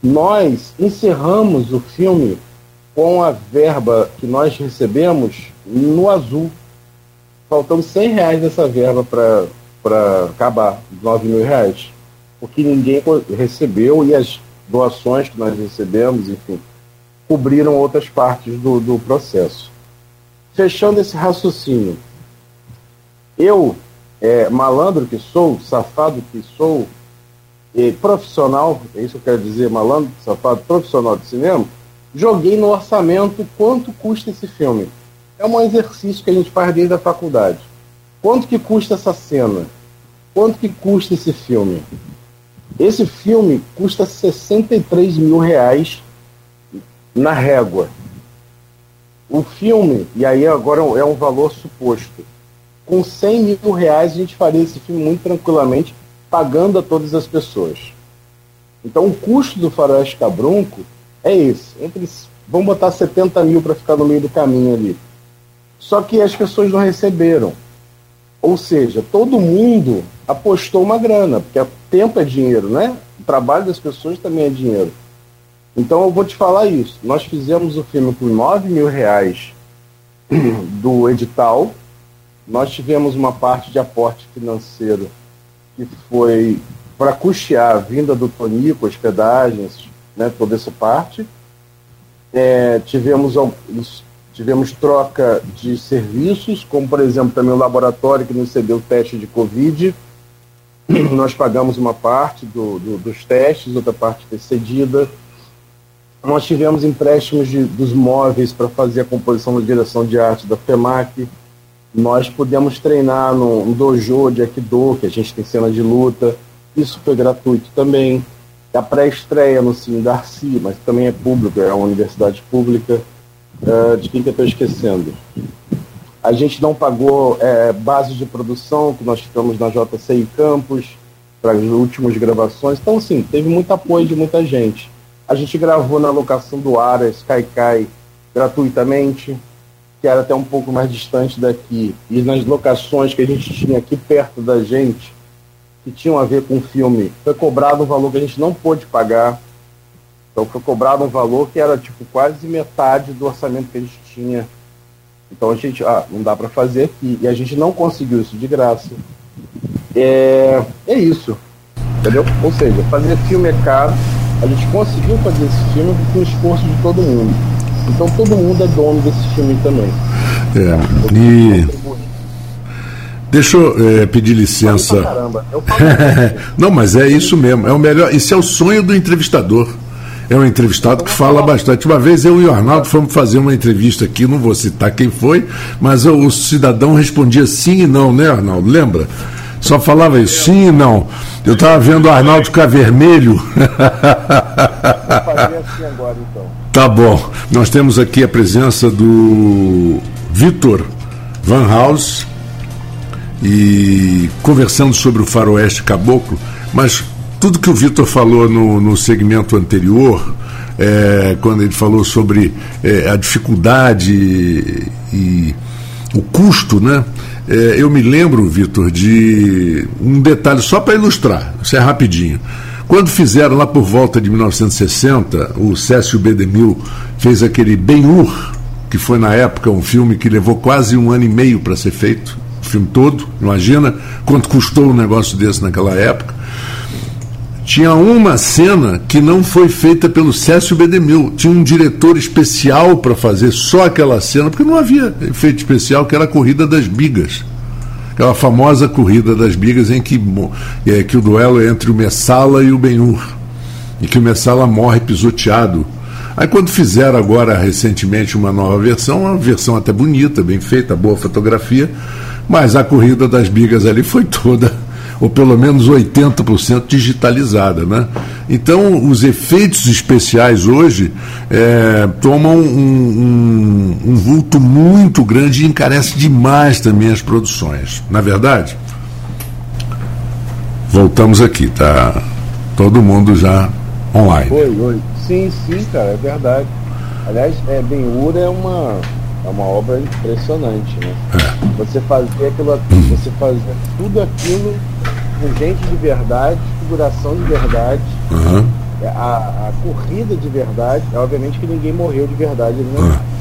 Nós encerramos o filme com a verba que nós recebemos no azul. Faltando 100 reais dessa verba para acabar, 9 mil reais. Porque ninguém recebeu e as doações que nós recebemos, enfim, cobriram outras partes do, do processo fechando esse raciocínio, eu, é, malandro que sou, safado que sou, e profissional, é isso que eu quero dizer, malandro, safado, profissional de cinema, joguei no orçamento quanto custa esse filme. É um exercício que a gente faz desde a faculdade. Quanto que custa essa cena? Quanto que custa esse filme? Esse filme custa 63 mil reais na régua. O filme, e aí agora é um valor suposto, com 100 mil reais a gente faria esse filme muito tranquilamente, pagando a todas as pessoas. Então o custo do Faroeste Cabrunco é esse. Entre, vamos botar 70 mil para ficar no meio do caminho ali. Só que as pessoas não receberam. Ou seja, todo mundo apostou uma grana, porque tempo é dinheiro, né? O trabalho das pessoas também é dinheiro. Então eu vou te falar isso. Nós fizemos o filme por 9 mil reais do edital. Nós tivemos uma parte de aporte financeiro que foi para custear a vinda do Tonico, hospedagens, né, toda essa parte. É, tivemos, tivemos troca de serviços, como por exemplo também o laboratório que nos cedeu o teste de Covid. Nós pagamos uma parte do, do, dos testes, outra parte foi cedida nós tivemos empréstimos de, dos móveis para fazer a composição da direção de arte da FEMAC. Nós pudemos treinar no, dojo de Aikido, que a gente tem cena de luta. Isso foi gratuito também. A pré-estreia no Cine Darcy, mas também é público, é uma universidade pública. Uh, de quem que eu estou esquecendo? A gente não pagou é, base de produção, que nós ficamos na JCI Campus, para as últimas gravações. Então, sim, teve muito apoio de muita gente. A gente gravou na locação do Aras, Caicai, gratuitamente, que era até um pouco mais distante daqui. E nas locações que a gente tinha aqui perto da gente, que tinham a ver com o filme, foi cobrado um valor que a gente não pôde pagar. Então foi cobrado um valor que era tipo quase metade do orçamento que a gente tinha. Então a gente, ah, não dá para fazer aqui. E a gente não conseguiu isso de graça. É, é isso. Entendeu? Ou seja, fazer filme é caro, a gente conseguiu fazer esse filme com o esforço de todo mundo. Então todo mundo é dono desse filme também. É, e. Deixa eu é, pedir licença. Eu Não, mas é isso mesmo. É o melhor. Isso é o sonho do entrevistador. É um entrevistado que fala bastante. Uma vez eu e o Arnaldo fomos fazer uma entrevista aqui, não vou citar quem foi, mas o, o cidadão respondia sim e não, né, Arnaldo? Lembra? Só falava isso, sim e não. Eu estava vendo o Arnaldo ficar vermelho. Vou fazer assim agora, então. Tá bom. Nós temos aqui a presença do Vitor Van House e conversando sobre o faroeste caboclo, mas tudo que o Vitor falou no, no segmento anterior, é, quando ele falou sobre é, a dificuldade e, e o custo, né? É, eu me lembro, Vitor, de um detalhe só para ilustrar, isso é rapidinho. Quando fizeram lá por volta de 1960, o Cécio B. Demil fez aquele Ben-Hur, que foi na época um filme que levou quase um ano e meio para ser feito, o filme todo, imagina quanto custou um negócio desse naquela época tinha uma cena que não foi feita pelo Cécio Bedemil. Tinha um diretor especial para fazer só aquela cena, porque não havia efeito especial, que era a corrida das bigas. Aquela famosa corrida das bigas em que, é, que o duelo é entre o Messala e o Benhur. E que o Messala morre pisoteado. Aí quando fizeram agora recentemente uma nova versão, uma versão até bonita, bem feita, boa fotografia, mas a corrida das bigas ali foi toda ou pelo menos 80% digitalizada. Né? Então, os efeitos especiais hoje é, tomam um, um, um, vulto muito grande e encarece demais também as produções. Na é verdade, voltamos aqui, tá? Todo mundo já online. Oi, oi. Sim, sim, cara, é verdade. Aliás, é, Ben-Hur é uma, é uma obra impressionante, né? É. Você fazer aquilo, você fazer tudo aquilo com gente de verdade, figuração de verdade, uhum. a, a, corrida de verdade. Obviamente que ninguém morreu de verdade né? Uhum.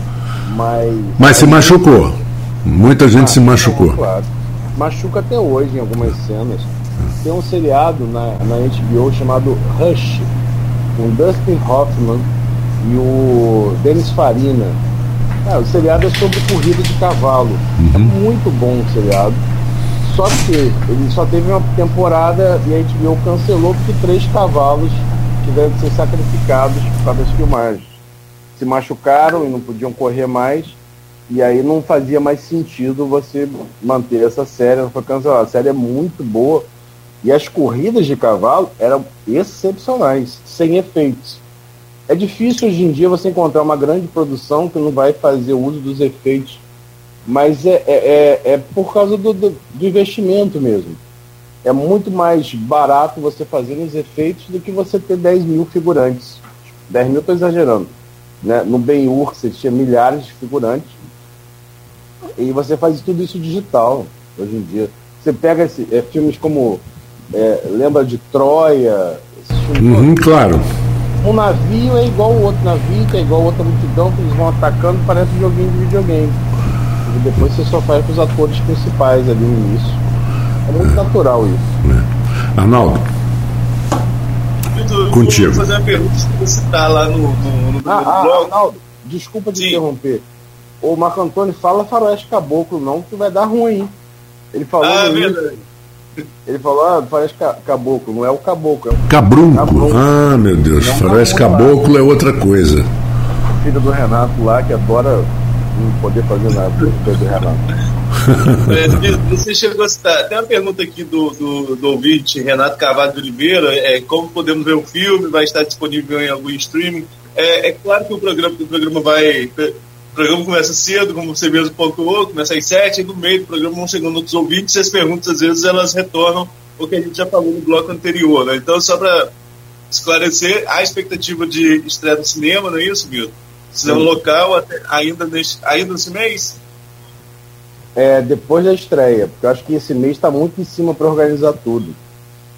Mas. Mas se machucou. Muita gente ah, se machucou. Claro. Machuca até hoje em algumas cenas. Tem um seriado na, na HBO chamado Rush, com Dustin Hoffman e o Denis Farina. É, o seriado é sobre corrida de cavalo. É uhum. É muito bom o seriado. Só que ele só teve uma temporada e a HBO cancelou porque três cavalos tiveram que ser sacrificados causa das filmagens. Se machucaram e não podiam correr mais. E aí não fazia mais sentido você manter essa série, ela foi cancelada. A série é muito boa. E as corridas de cavalo eram excepcionais, sem efeitos. É difícil hoje em dia você encontrar uma grande produção que não vai fazer uso dos efeitos mas é, é, é, é por causa do, do, do, investimento mesmo. É muito mais barato você fazer os efeitos do que você ter 10 mil figurantes. 10 mil estou exagerando. Né? No Ben-Hur você tinha milhares de figurantes e você faz tudo isso digital hoje em dia. Você pega esse, é, filmes como é, lembra de Troia, uhum, claro. Um navio é igual o outro navio, que é igual outra multidão que eles vão atacando, parece um joguinho de videogame. E depois você só faz com os atores principais ali no início. É muito natural isso. É. Arnaldo. Vitor, Contigo. Vou fazer uma pergunta que você está lá no, no, no, ah, ah, blog. Arnaldo, desculpa te interromper. O Marco Antônio fala faroeste caboclo, não, que vai dar ruim. Ele falou ah, verdade. Ele falou, ah, faroeste caboclo, não é o caboclo. É o Cabrunco. Cabrunco. Ah, meu Deus, não faroeste caboclo é outra coisa. Filho do Renato lá, que adora não poder fazer nada Pedro Renato. Você chegou a citar. Tem uma pergunta aqui do, do, do ouvinte Renato Carvalho de Oliveira: é, como podemos ver o filme? Vai estar disponível em algum streaming? É, é claro que o programa, o programa vai. O programa começa cedo, como você mesmo pontuou, começa às sete, e no meio do programa vão chegando outros ouvintes, e as perguntas, às vezes, elas retornam o que a gente já falou no bloco anterior. Né? Então, só para esclarecer, a expectativa de estreia no cinema, não é isso, Milton? Cinema local até, ainda, nesse, ainda nesse mês? É, depois da estreia, porque eu acho que esse mês está muito em cima para organizar tudo.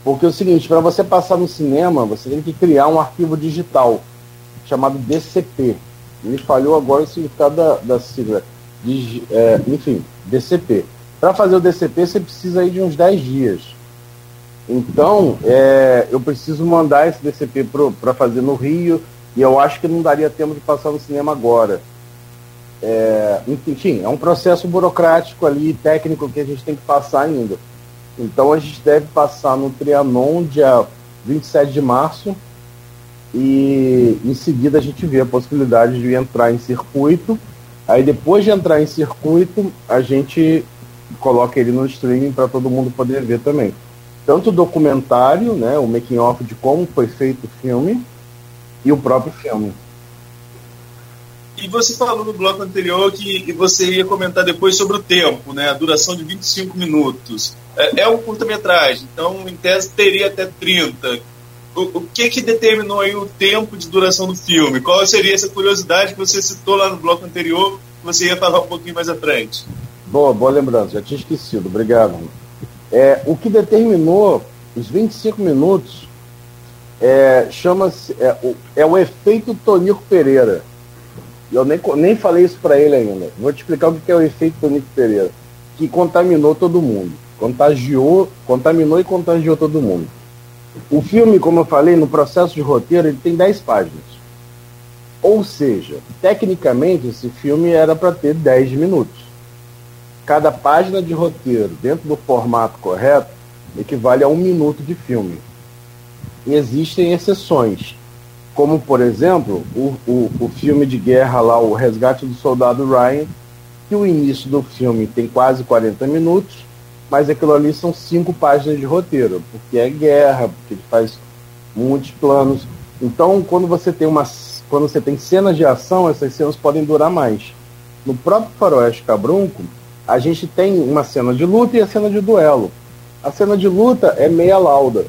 Porque é o seguinte, para você passar no cinema, você tem que criar um arquivo digital chamado DCP. Me falhou agora o significado da, da sigla. É, enfim, DCP. Para fazer o DCP, você precisa aí de uns 10 dias. Então, é, eu preciso mandar esse DCP para fazer no Rio, e eu acho que não daria tempo de passar no cinema agora. É, enfim, é um processo burocrático ali, técnico, que a gente tem que passar ainda. Então, a gente deve passar no Trianon dia 27 de março, e em seguida a gente vê a possibilidade de entrar em circuito. Aí, depois de entrar em circuito, a gente coloca ele no streaming para todo mundo poder ver também tanto o documentário, né, o making off de como foi feito o filme e o próprio filme. E você falou no bloco anterior que você ia comentar depois sobre o tempo, né, a duração de 25 minutos. É, é um curta-metragem, então em tese teria até 30. O, o, que que determinou aí o tempo de duração do filme? Qual seria essa curiosidade que você citou lá no bloco anterior, que você ia falar um pouquinho mais à frente? Boa, boa lembrança, já tinha esquecido, obrigado. É, o que determinou os 25 minutos é, chama-se é, é o efeito Tonico Pereira. Eu nem, nem falei isso para ele ainda. Vou te explicar o que é o efeito Tonico Pereira, que contaminou todo mundo, contagiou, contaminou e contagiou todo mundo. O filme, como eu falei, no processo de roteiro, ele tem 10 páginas. Ou seja, tecnicamente esse filme era para ter 10 minutos cada página de roteiro, dentro do formato correto, equivale a um minuto de filme. Existem exceções, como, por exemplo, o, o, o filme de guerra lá, O Resgate do Soldado Ryan, que o início do filme tem quase 40 minutos, mas aquilo ali são cinco páginas de roteiro, porque é guerra, porque ele faz muitos planos. Então, quando você tem uma quando você tem cenas de ação, essas cenas podem durar mais. No próprio Faroeste Cabrunco, a gente tem uma cena de luta e a cena de duelo. A cena de luta é meia lauda,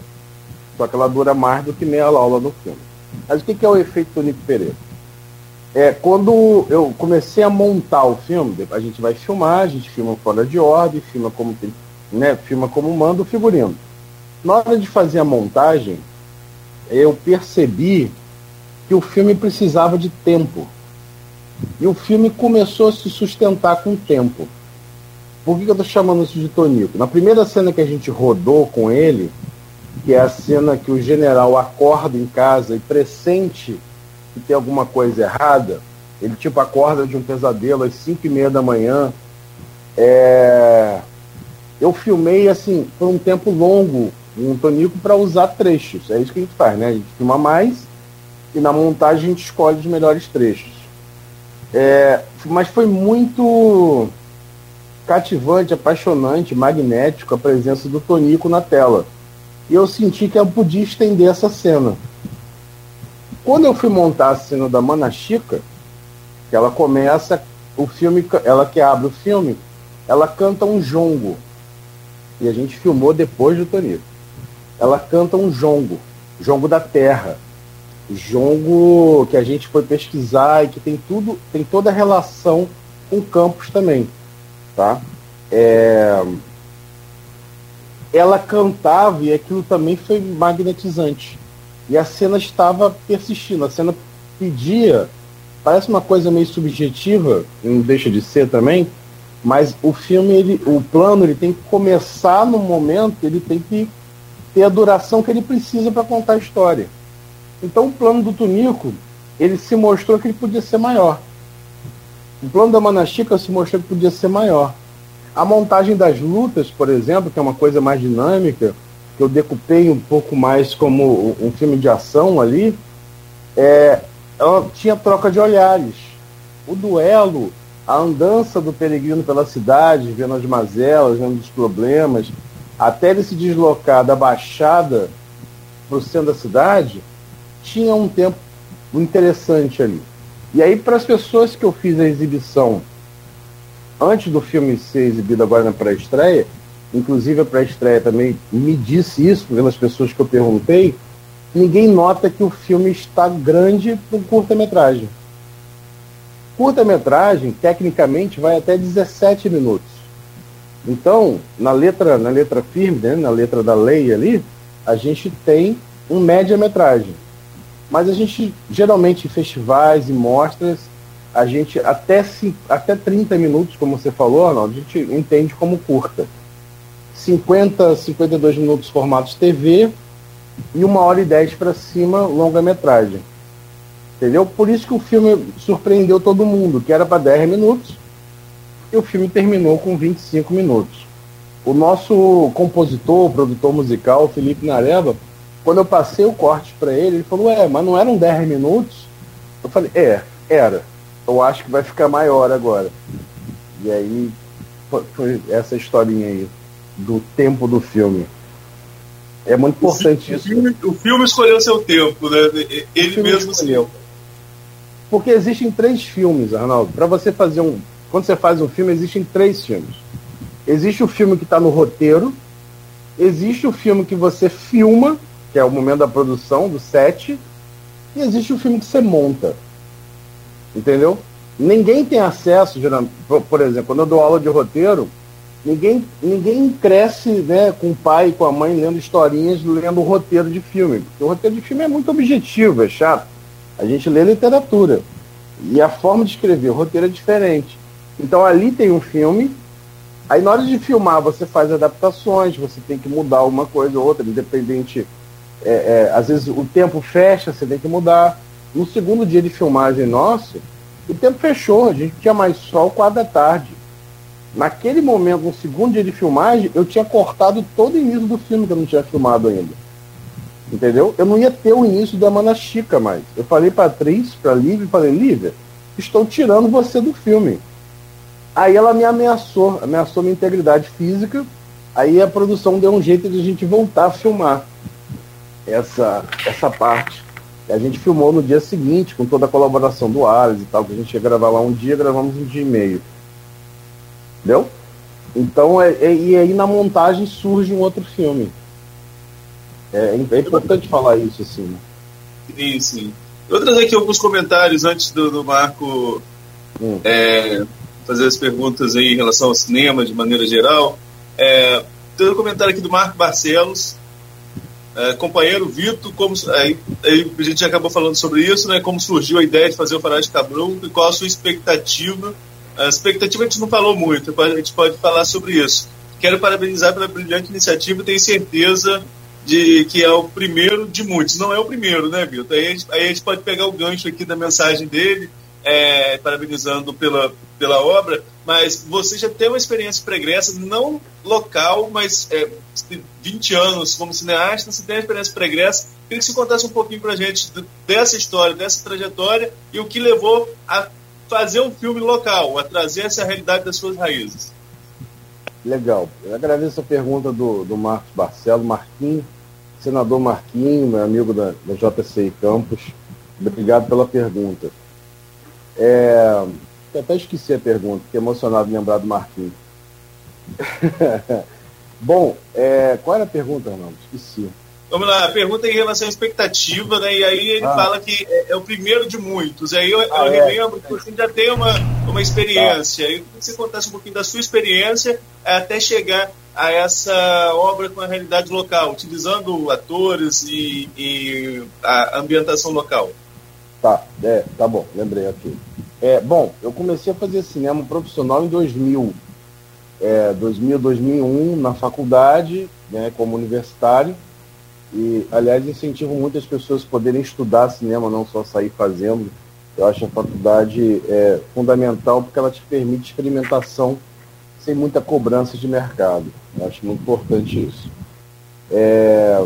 só que ela dura mais do que meia lauda no filme. Mas o que é o efeito Tonico Pereira? É, quando eu comecei a montar o filme, a gente vai filmar, a gente filma fora de ordem, filma como né, filma como manda o figurino. Na hora de fazer a montagem, eu percebi que o filme precisava de tempo. E o filme começou a se sustentar com o tempo. Por que, que eu tô chamando isso de Tonico? Na primeira cena que a gente rodou com ele, que é a cena que o general acorda em casa e pressente que tem alguma coisa errada, ele tipo acorda de um pesadelo às 5 e meia da manhã. É... Eu filmei assim por um tempo longo um Tonico para usar trechos. É isso que a gente faz, né? A gente filma mais e na montagem a gente escolhe os melhores trechos. É... Mas foi muito cativante, apaixonante, magnético a presença do Tonico na tela. E eu senti que eu podia estender essa cena. Quando eu fui montar a cena da Mana Chica, que ela começa o filme, ela que abre o filme, ela canta um jongo. E a gente filmou depois do Tonico. Ela canta um jongo, jongo da terra. Jongo que a gente foi pesquisar e que tem tudo, tem toda a relação com campos também tá? É... Ela cantava e aquilo também foi magnetizante. E a cena estava persistindo, a cena pedia, parece uma coisa meio subjetiva, não deixa de ser também, mas o filme, ele, o plano, ele tem que começar no momento, ele tem que ter a duração que ele precisa para contar a história. Então o plano do Tunico, ele se mostrou que ele podia ser maior. O plano da Manastica se mostrou que podia ser maior. A montagem das lutas, por exemplo, que é uma coisa mais dinâmica, que eu decupei um pouco mais como um filme de ação ali, é, ela tinha troca de olhares. O duelo, a andança do peregrino pela cidade, vendo as mazelas, vendo os problemas, até ele se deslocar da baixada para o centro da cidade, tinha um tempo interessante ali. E aí, para as pessoas que eu fiz a exibição antes do filme ser exibido agora na pré-estreia, inclusive a pré-estreia também me disse isso, pelas pessoas que eu perguntei, ninguém nota que o filme está grande para um curta-metragem. Curta-metragem, tecnicamente, vai até 17 minutos. Então, na letra, na letra firme, né, na letra da lei ali, a gente tem um média-metragem. Mas a gente, geralmente, em festivais e mostras, a gente até, até 30 minutos, como você falou, Arnaldo, a gente entende como curta. 50, 52 minutos formatos TV e uma hora e 10 para cima longa-metragem. Entendeu? Por isso que o filme surpreendeu todo mundo, que era para 10 minutos, e o filme terminou com 25 minutos. O nosso compositor, produtor musical, Felipe Nareva, quando eu passei o corte para ele, ele falou: É, mas não eram 10 minutos? Eu falei: É, era. Eu acho que vai ficar maior agora. E aí foi essa historinha aí do tempo do filme. É muito importante o isso. Filme, o filme escolheu seu tempo, né? Ele mesmo escolheu. Porque existem três filmes, Arnaldo. Para você fazer um. Quando você faz um filme, existem três filmes. Existe o filme que está no roteiro, existe o filme que você filma, que é o momento da produção, do set, e existe o filme que você monta. Entendeu? Ninguém tem acesso, por exemplo, quando eu dou aula de roteiro, ninguém, ninguém cresce né, com o pai e com a mãe lendo historinhas, lendo roteiro de filme. Porque o roteiro de filme é muito objetivo, é chato. A gente lê literatura. E a forma de escrever o roteiro é diferente. Então ali tem um filme, aí na hora de filmar você faz adaptações, você tem que mudar uma coisa ou outra, independente. É, é, às vezes o tempo fecha, você tem que mudar. No segundo dia de filmagem nosso, o tempo fechou, a gente tinha mais sol quatro da tarde. Naquele momento, no segundo dia de filmagem, eu tinha cortado todo o início do filme que eu não tinha filmado ainda. Entendeu? Eu não ia ter o início da Mana Chica mais. Eu falei para atriz, para Lívia, falei, Lívia, estou tirando você do filme. Aí ela me ameaçou, ameaçou minha integridade física. Aí a produção deu um jeito de a gente voltar a filmar essa, essa parte. A gente filmou no dia seguinte, com toda a colaboração do Ares e tal, que a gente ia gravar lá um dia, gravamos um dia e meio. Entendeu? Então, é, é, e aí na montagem surge um outro filme. É, é importante falar isso, assim. Né? Sim, sim. Eu vou trazer aqui alguns comentários antes do, do Marco hum. é, fazer as perguntas aí em relação ao cinema de maneira geral. É, tem um comentário aqui do Marco Barcelos. É, companheiro Vitor, como aí, a gente acabou falando sobre isso, né? Como surgiu a ideia de fazer o Farol de Cabrunco e qual a sua expectativa? A expectativa a gente não falou muito, a gente pode falar sobre isso. Quero parabenizar pela brilhante iniciativa e tenho certeza de que é o primeiro de muitos. Não é o primeiro, né, Vitor? Aí, aí, a gente pode pegar o gancho aqui da mensagem dele, é, parabenizando pela, pela obra, mas você já tem uma experiência pregressa, não local, mas é, 20 anos como cineasta, você tem uma experiência pregressa. Queria que você contasse um pouquinho para a gente dessa história, dessa trajetória e o que levou a fazer um filme local, a trazer essa realidade das suas raízes. Legal. Eu agradeço a pergunta do, do Marcos Barcelo, Marquinhos senador Marquinho, meu amigo da, da JCI Campos, obrigado pela pergunta. É, até esqueci a pergunta, fiquei emocionado de lembrar do Marquinho. Bom, é, qual era a pergunta, Arnaldo? Esqueci. Vamos lá, a pergunta é em relação à expectativa, né? E aí ele ah. fala que é, é, o primeiro de muitos. Aí eu, ah, eu é. relembro que você já tem uma, uma experiência. Tá. Aí você contasse um pouquinho da sua experiência até chegar a essa obra com a realidade local, utilizando atores e, e a ambientação local. Tá, é, tá bom, lembrei aqui. É, bom, eu comecei a fazer cinema profissional em 2000, é, 2000, 2001, na faculdade, né, como universitário. E, aliás, incentivo muitas pessoas a poderem estudar cinema, não só sair fazendo. Eu acho a faculdade é, fundamental porque ela te permite experimentação sem muita cobrança de mercado. Eu acho muito importante isso. É...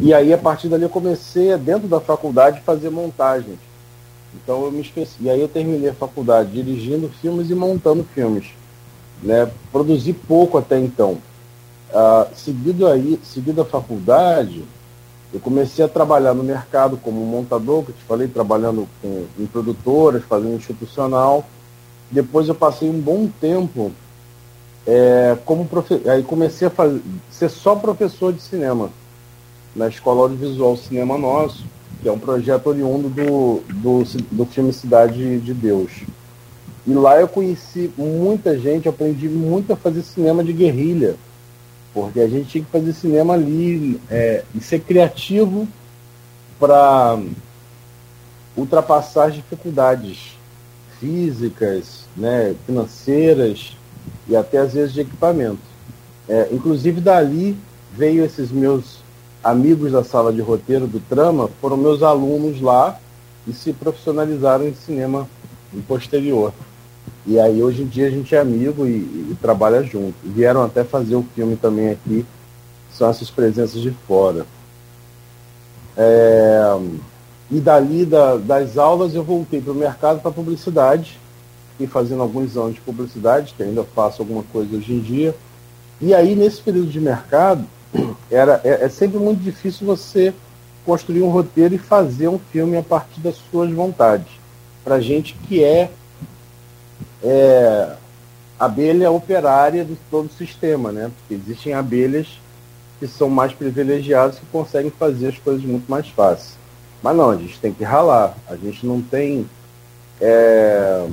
E aí, a partir dali, eu comecei, dentro da faculdade, fazer montagens. Então, eu me esqueci. E aí, eu terminei a faculdade dirigindo filmes e montando filmes. Né? Produzi pouco até então. Uh, seguido, aí, seguido a faculdade, eu comecei a trabalhar no mercado como montador, que eu te falei, trabalhando com, em produtoras, fazendo institucional. Depois eu passei um bom tempo é, como aí comecei a fazer, ser só professor de cinema na Escola Audiovisual Cinema Nosso, que é um projeto oriundo do, do, do filme Cidade de Deus. E lá eu conheci muita gente, aprendi muito a fazer cinema de guerrilha, porque a gente tinha que fazer cinema ali é, e ser criativo para ultrapassar as dificuldades físicas, né, financeiras e até às vezes de equipamento. É, inclusive dali veio esses meus amigos da sala de roteiro do Trama, foram meus alunos lá e se profissionalizaram em cinema no posterior. E aí hoje em dia a gente é amigo e, e trabalha junto. Vieram até fazer o filme também aqui, são essas presenças de fora. É, e dali da, das aulas eu voltei para o mercado para publicidade, e fazendo alguns anos de publicidade, que ainda faço alguma coisa hoje em dia. E aí, nesse período de mercado, era, é, é sempre muito difícil você construir um roteiro e fazer um filme a partir das suas vontades. Para gente que é, é abelha operária de todo o sistema, né? Porque existem abelhas que são mais privilegiadas que conseguem fazer as coisas muito mais fáceis. Mas não, a gente tem que ralar. A gente não tem é,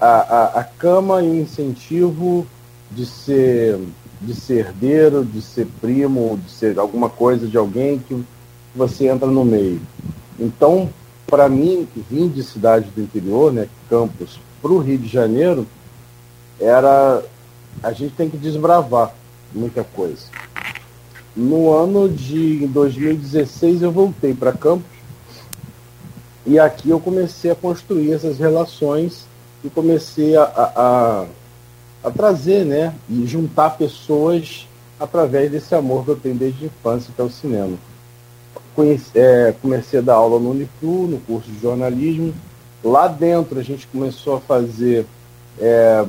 a, a, a cama e o incentivo de ser de ser herdeiro, de ser primo, de ser alguma coisa de alguém que você entra no meio. Então, para mim, que vim de cidade do interior, né, Campos, para o Rio de Janeiro, era a gente tem que desbravar muita coisa. No ano de 2016 eu voltei para Campos e aqui eu comecei a construir essas relações e comecei a, a, a, trazer, né, e juntar pessoas através desse amor que eu tenho desde a infância, que é o cinema. Conheci, é, comecei a dar aula no Uniflu, no curso de jornalismo. Lá dentro a gente começou a fazer, é,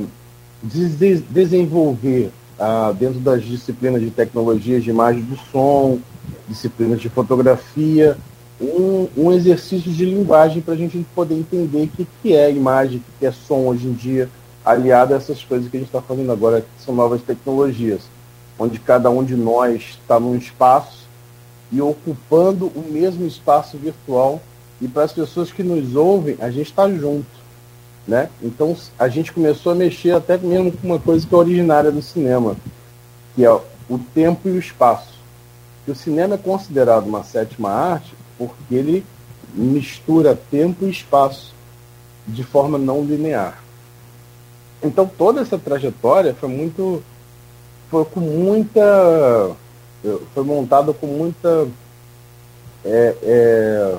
des desenvolver ah, dentro das disciplinas de tecnologias de imagem do som, disciplinas de fotografia, um, um exercício de linguagem para a gente poder entender o que, que é imagem, o que, que é som hoje em dia, aliado a essas coisas que a gente está fazendo agora, que são novas tecnologias, onde cada um de nós está num espaço e ocupando o mesmo espaço virtual. E para as pessoas que nos ouvem, a gente está junto. Né? Então a gente começou a mexer até mesmo com uma coisa que é originária do cinema, que é o tempo e o espaço. Que o cinema é considerado uma sétima arte porque ele mistura tempo e espaço de forma não linear. Então toda essa trajetória foi muito foi com muita foi montada com muita é, é,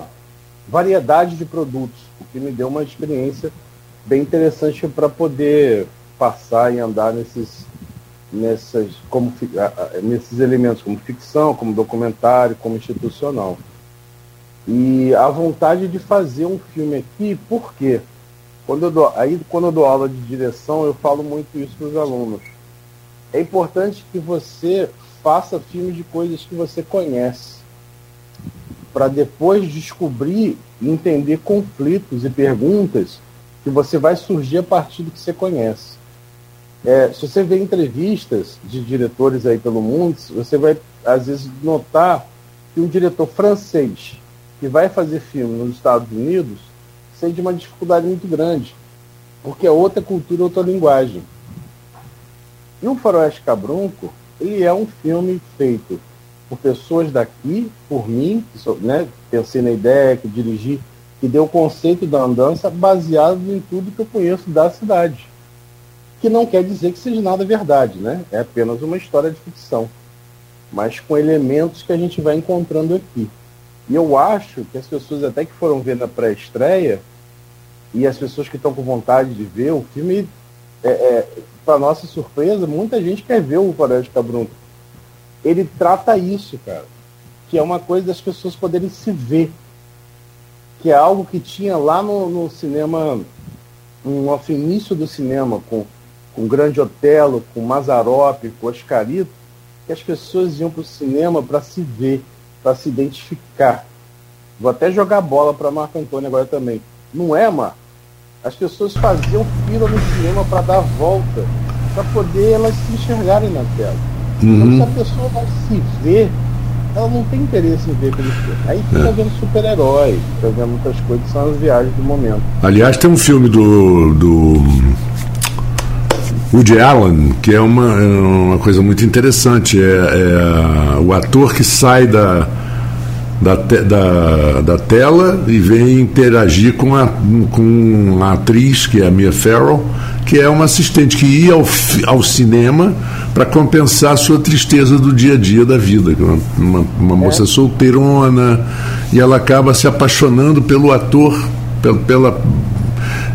variedade de produtos, o que me deu uma experiência bem interessante para poder passar e andar nesses nessas como nesses elementos como ficção, como documentário, como institucional. E a vontade de fazer um filme aqui, por quê? Quando eu dou, aí, quando eu dou aula de direção, eu falo muito isso para os alunos. É importante que você faça filmes de coisas que você conhece, para depois descobrir e entender conflitos e perguntas que você vai surgir a partir do que você conhece. É, se você vê entrevistas de diretores aí pelo mundo, você vai às vezes notar que um diretor francês que vai fazer filme nos Estados Unidos sente uma dificuldade muito grande, porque é outra cultura, outra linguagem. E o Faroeste Cabrunco, ele é um filme feito por pessoas daqui, por mim, que sou, né, pensei na ideia, que dirigi, que deu o conceito da andança baseado em tudo que eu conheço da cidade. Que não quer dizer que seja nada verdade, né? É apenas uma história de ficção, mas com elementos que a gente vai encontrando aqui. E eu acho que as pessoas até que foram ver na pré-estreia e as pessoas que estão com vontade de ver o filme, é, é, para nossa surpresa, muita gente quer ver o Floresta Cabrunco. Ele trata isso, cara, que é uma coisa das pessoas poderem se ver, que é algo que tinha lá no, no cinema, no início do cinema, com, com Grande Otelo, com Mazarop, com Oscarito, que as pessoas iam para o cinema para se ver para se identificar. Vou até jogar bola para Marco Antônio agora também. Não é, Marco? As pessoas faziam fila no cinema para dar a volta, para poder elas se enxergarem na tela. Uhum. Então, se a pessoa vai se ver, ela não tem interesse em ver aquele filme. Aí fica é. vendo super-herói, fica vendo muitas coisas, são as viagens do momento. Aliás, tem um filme do, do Woody Allen, que é uma, é uma coisa muito interessante. É, é o ator que sai da, da, te, da, da tela e vem interagir com a, com a atriz, que é a Mia Farrow, que é uma assistente que ia ao, ao cinema para compensar a sua tristeza do dia a dia da vida. É uma, uma, uma moça é. solteirona, e ela acaba se apaixonando pelo ator, pela. pela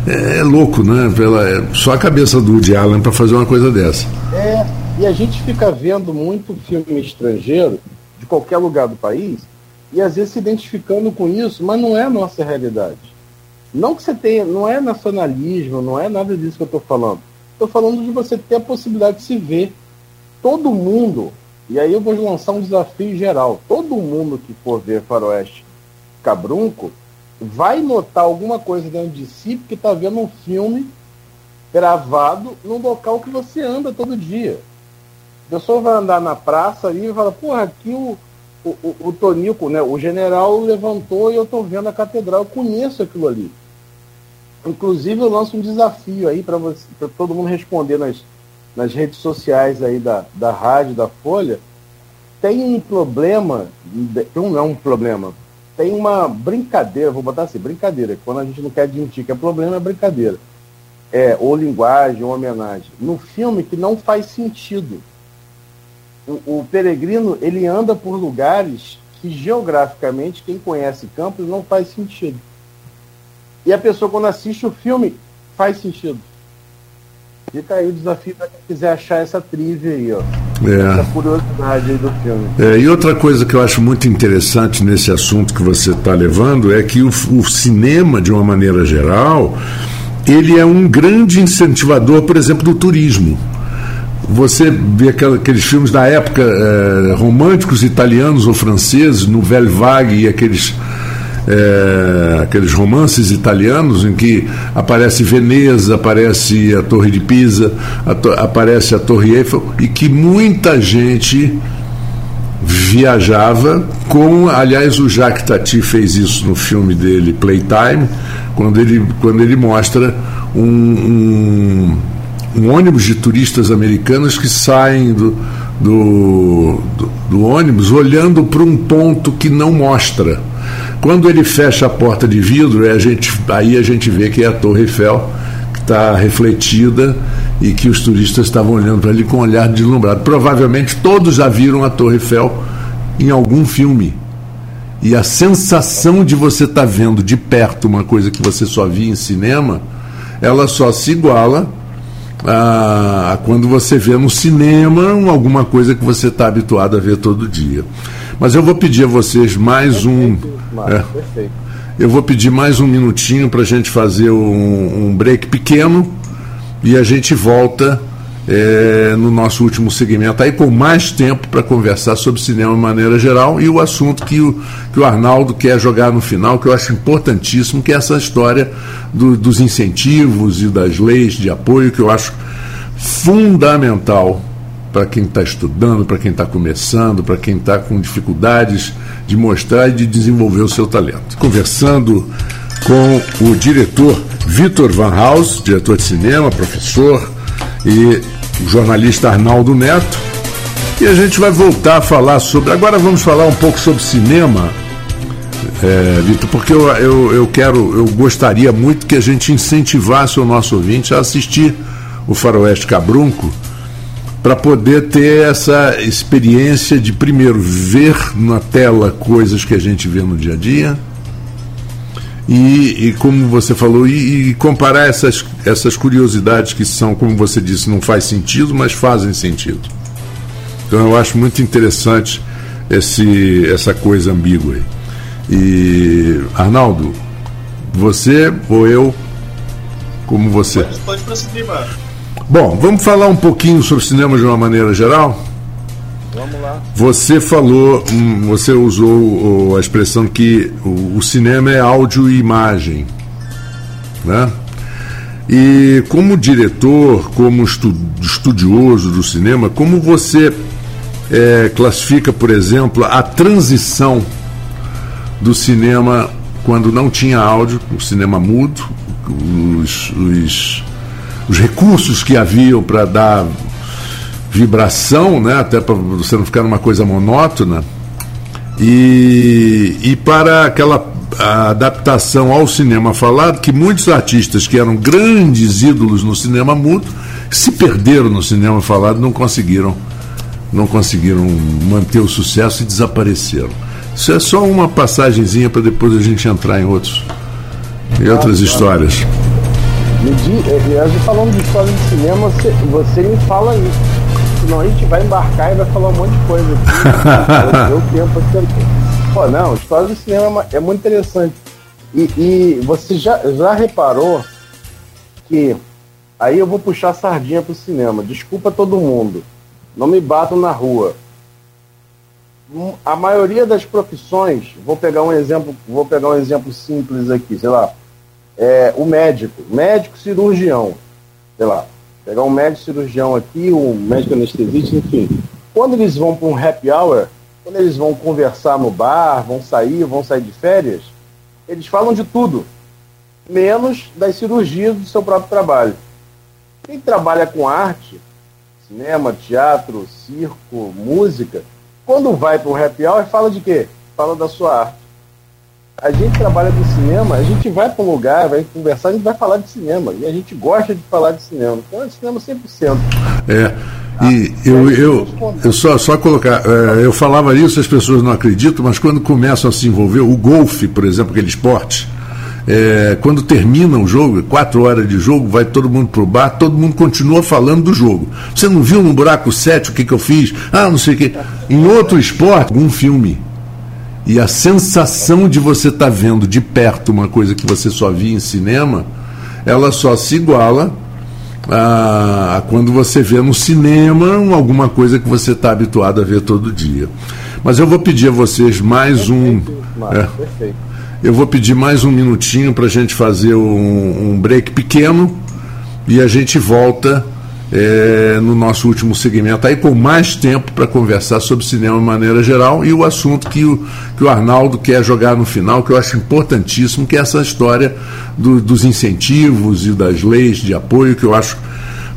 é, é, louco, né? Pela, é, só a cabeça do Woody Allen para fazer uma coisa dessa. É, e a gente fica vendo muito filme estrangeiro, de qualquer lugar do país, e às vezes se identificando com isso, mas não é a nossa realidade. Não que você tenha, não é nacionalismo, não é nada disso que eu estou falando. Estou falando de você ter a possibilidade de se ver. Todo mundo, e aí eu vou lançar um desafio geral: todo mundo que for ver Faroeste Cabrunco vai notar alguma coisa dentro de si porque está vendo um filme gravado num local que você anda todo dia. A pessoa vai andar na praça e fala, porra, aqui o, o, o, o Tonico, né, o general levantou e eu estou vendo a catedral, eu conheço aquilo ali. Inclusive eu lanço um desafio aí para todo mundo responder nas, nas redes sociais aí da, da rádio, da Folha. Tem um problema, não é um problema, tem uma brincadeira, vou botar assim, brincadeira, quando a gente não quer admitir que é problema, é brincadeira. É, ou linguagem, ou homenagem. No filme que não faz sentido. O, o peregrino, ele anda por lugares que geograficamente, quem conhece Campos, não faz sentido. E a pessoa, quando assiste o filme, faz sentido. Fica aí o desafio para quem quiser achar essa trivia aí, ó. É. Essa curiosidade aí do filme. É, e outra coisa que eu acho muito interessante nesse assunto que você está levando é que o, o, cinema, de uma maneira geral, ele é um grande incentivador, por exemplo, do turismo. Você vê aqueles filmes da época é, românticos italianos ou franceses, no Vague e aqueles é, aqueles romances italianos em que aparece Veneza, aparece a Torre de Pisa, a to, aparece a Torre Eiffel e que muita gente viajava com, aliás, o Jacques Tati fez isso no filme dele Playtime, quando ele, quando ele mostra um, um, um ônibus de turistas americanos que saem do, do, do, do ônibus olhando para um ponto que não mostra quando ele fecha a porta de vidro, é a gente, aí a gente vê que é a Torre Eiffel que está refletida e que os turistas estavam olhando para ali com um olhar deslumbrado. Provavelmente todos já viram a Torre Eiffel em algum filme. E a sensação de você estar tá vendo de perto uma coisa que você só via em cinema, ela só se iguala a, a quando você vê no cinema alguma coisa que você está habituado a ver todo dia. Mas eu vou pedir a vocês mais um. É, eu vou pedir mais um minutinho para a gente fazer um, um, break pequeno e a gente volta é, no nosso último segmento aí com mais tempo para conversar sobre cinema de maneira geral e o assunto que o, que o Arnaldo quer jogar no final, que eu acho importantíssimo, que é essa história do, dos incentivos e das leis de apoio, que eu acho fundamental para quem está estudando, para quem está começando, para quem está com dificuldades de mostrar e de desenvolver o seu talento. Conversando com o diretor Vitor Van Haus, diretor de cinema, professor, e o jornalista Arnaldo Neto. E a gente vai voltar a falar sobre. Agora vamos falar um pouco sobre cinema, é, Vitor, porque eu, eu, eu quero, eu gostaria muito que a gente incentivasse o nosso ouvinte a assistir o Faroeste Cabrunco para poder ter essa experiência de, primeiro, ver na tela coisas que a gente vê no dia a dia. E, e como você falou, e, e, comparar essas, essas curiosidades que são, como você disse, não faz sentido, mas fazem sentido. Então eu acho muito interessante esse, essa coisa ambígua aí. E Arnaldo, você ou eu, como você? Pode, pode prosseguir, Bom, vamos falar um pouquinho sobre cinema de uma maneira geral? Você falou, hum, você usou a expressão que o cinema é áudio e imagem, né? E como diretor, como estudioso do cinema, como você é, classifica, por exemplo, a transição do cinema quando não tinha áudio, o cinema mudo, os, os os recursos que haviam para dar vibração, né, até para você não ficar numa coisa monótona, E, e para aquela adaptação ao cinema falado, que muitos artistas que eram grandes ídolos no cinema mudo se perderam no cinema falado, não conseguiram, não conseguiram manter o sucesso e desapareceram. Isso é só uma passagenzinha para depois a gente entrar em outros, em outras histórias. Me diz, eh, falando de história de cinema, você, você me fala isso senão a gente vai embarcar e vai falar um monte de coisa aqui. Deu tempo aqui. Pô, não, história do cinema é, é muito interessante. E, e, você já, já reparou que aí eu vou puxar a sardinha pro cinema. Desculpa todo mundo. Não me batam na rua. Hum, a maioria das profissões, vou pegar um exemplo, vou pegar um exemplo simples aqui, sei lá, é, o médico, médico cirurgião, sei lá, pegar um médico cirurgião aqui, um médico anestesista, enfim. Quando eles vão para um happy hour, quando eles vão conversar no bar, vão sair, vão sair de férias, eles falam de tudo, menos das cirurgias do seu próprio trabalho. Quem trabalha com arte, cinema, teatro, circo, música, quando vai para um happy hour, fala de quê? Fala da sua arte a gente trabalha com cinema, a gente vai para um lugar, vai conversar, a gente vai falar de cinema. E a gente gosta de falar de cinema. Então é cinema 100%. É. E eu, eu, eu só, só colocar, é, eu falava isso, as pessoas não acreditam, mas quando começam a se envolver, o golfe, por exemplo, aquele esporte, é, quando termina o jogo, quatro horas de jogo, vai todo mundo pro bar, todo mundo continua falando do jogo. Você não viu no buraco 7 o que, que eu fiz? Ah, não sei o que. Em outro esporte, um filme e a sensação de você estar tá vendo de perto uma coisa que você só via em cinema, ela só se iguala a, a quando você vê no cinema alguma coisa que você está habituado a ver todo dia. Mas eu vou pedir a vocês mais um. É, eu vou pedir mais um minutinho para a gente fazer um, um break pequeno e a gente volta é, no nosso último segmento, aí com mais tempo para conversar sobre cinema de maneira geral e o assunto que o, que o Arnaldo quer jogar no final, que eu acho importantíssimo, que é essa história do, dos incentivos e das leis de apoio, que eu acho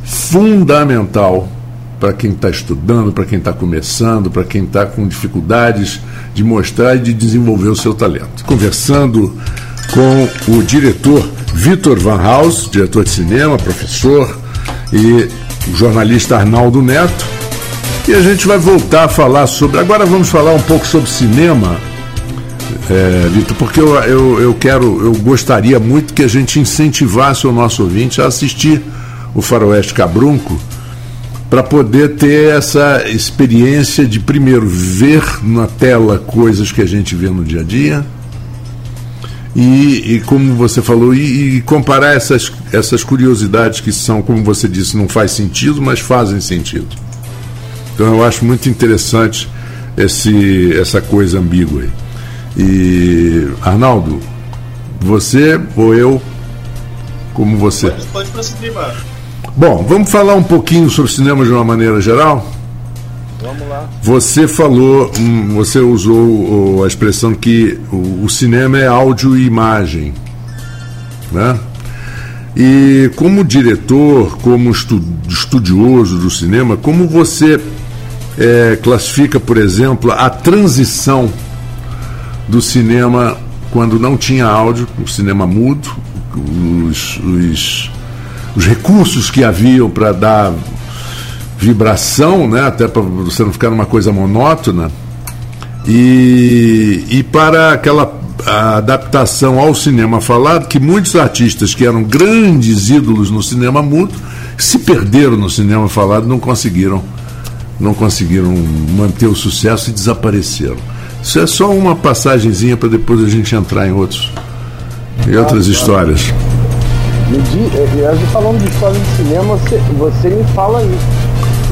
fundamental para quem está estudando, para quem está começando, para quem está com dificuldades de mostrar e de desenvolver o seu talento. Conversando com o diretor Vitor Van Haus, diretor de cinema, professor e o jornalista Arnaldo Neto. E a gente vai voltar a falar sobre. Agora vamos falar um pouco sobre cinema, é, Vitor, porque eu, eu, eu quero, eu gostaria muito que a gente incentivasse o nosso ouvinte a assistir o Faroeste Cabrunco para poder ter essa experiência de primeiro ver na tela coisas que a gente vê no dia a dia e, e como você falou, e, e, comparar essas, essas curiosidades que são, como você disse, não faz sentido, mas fazem sentido. Então eu acho muito interessante esse, essa coisa ambígua aí. E Arnaldo, você ou eu, como você? Pode, pode prosseguir, Bom, vamos falar um pouquinho sobre cinema de uma maneira geral? Você falou, hum, você usou a expressão que o cinema é áudio e imagem, né? E como diretor, como estudioso do cinema, como você é, classifica, por exemplo, a transição do cinema quando não tinha áudio, o cinema mudo, os, os, os recursos que haviam para dar vibração, né, até para você não ficar numa coisa monótona, e, e para aquela adaptação ao cinema falado, que muitos artistas que eram grandes ídolos no cinema mudo se perderam no cinema falado, não conseguiram, não conseguiram manter o sucesso e desapareceram. Isso é só uma passagenzinha para depois a gente entrar em outros, em outras histórias. Diz, eh, falando de história de cinema, você, você me fala isso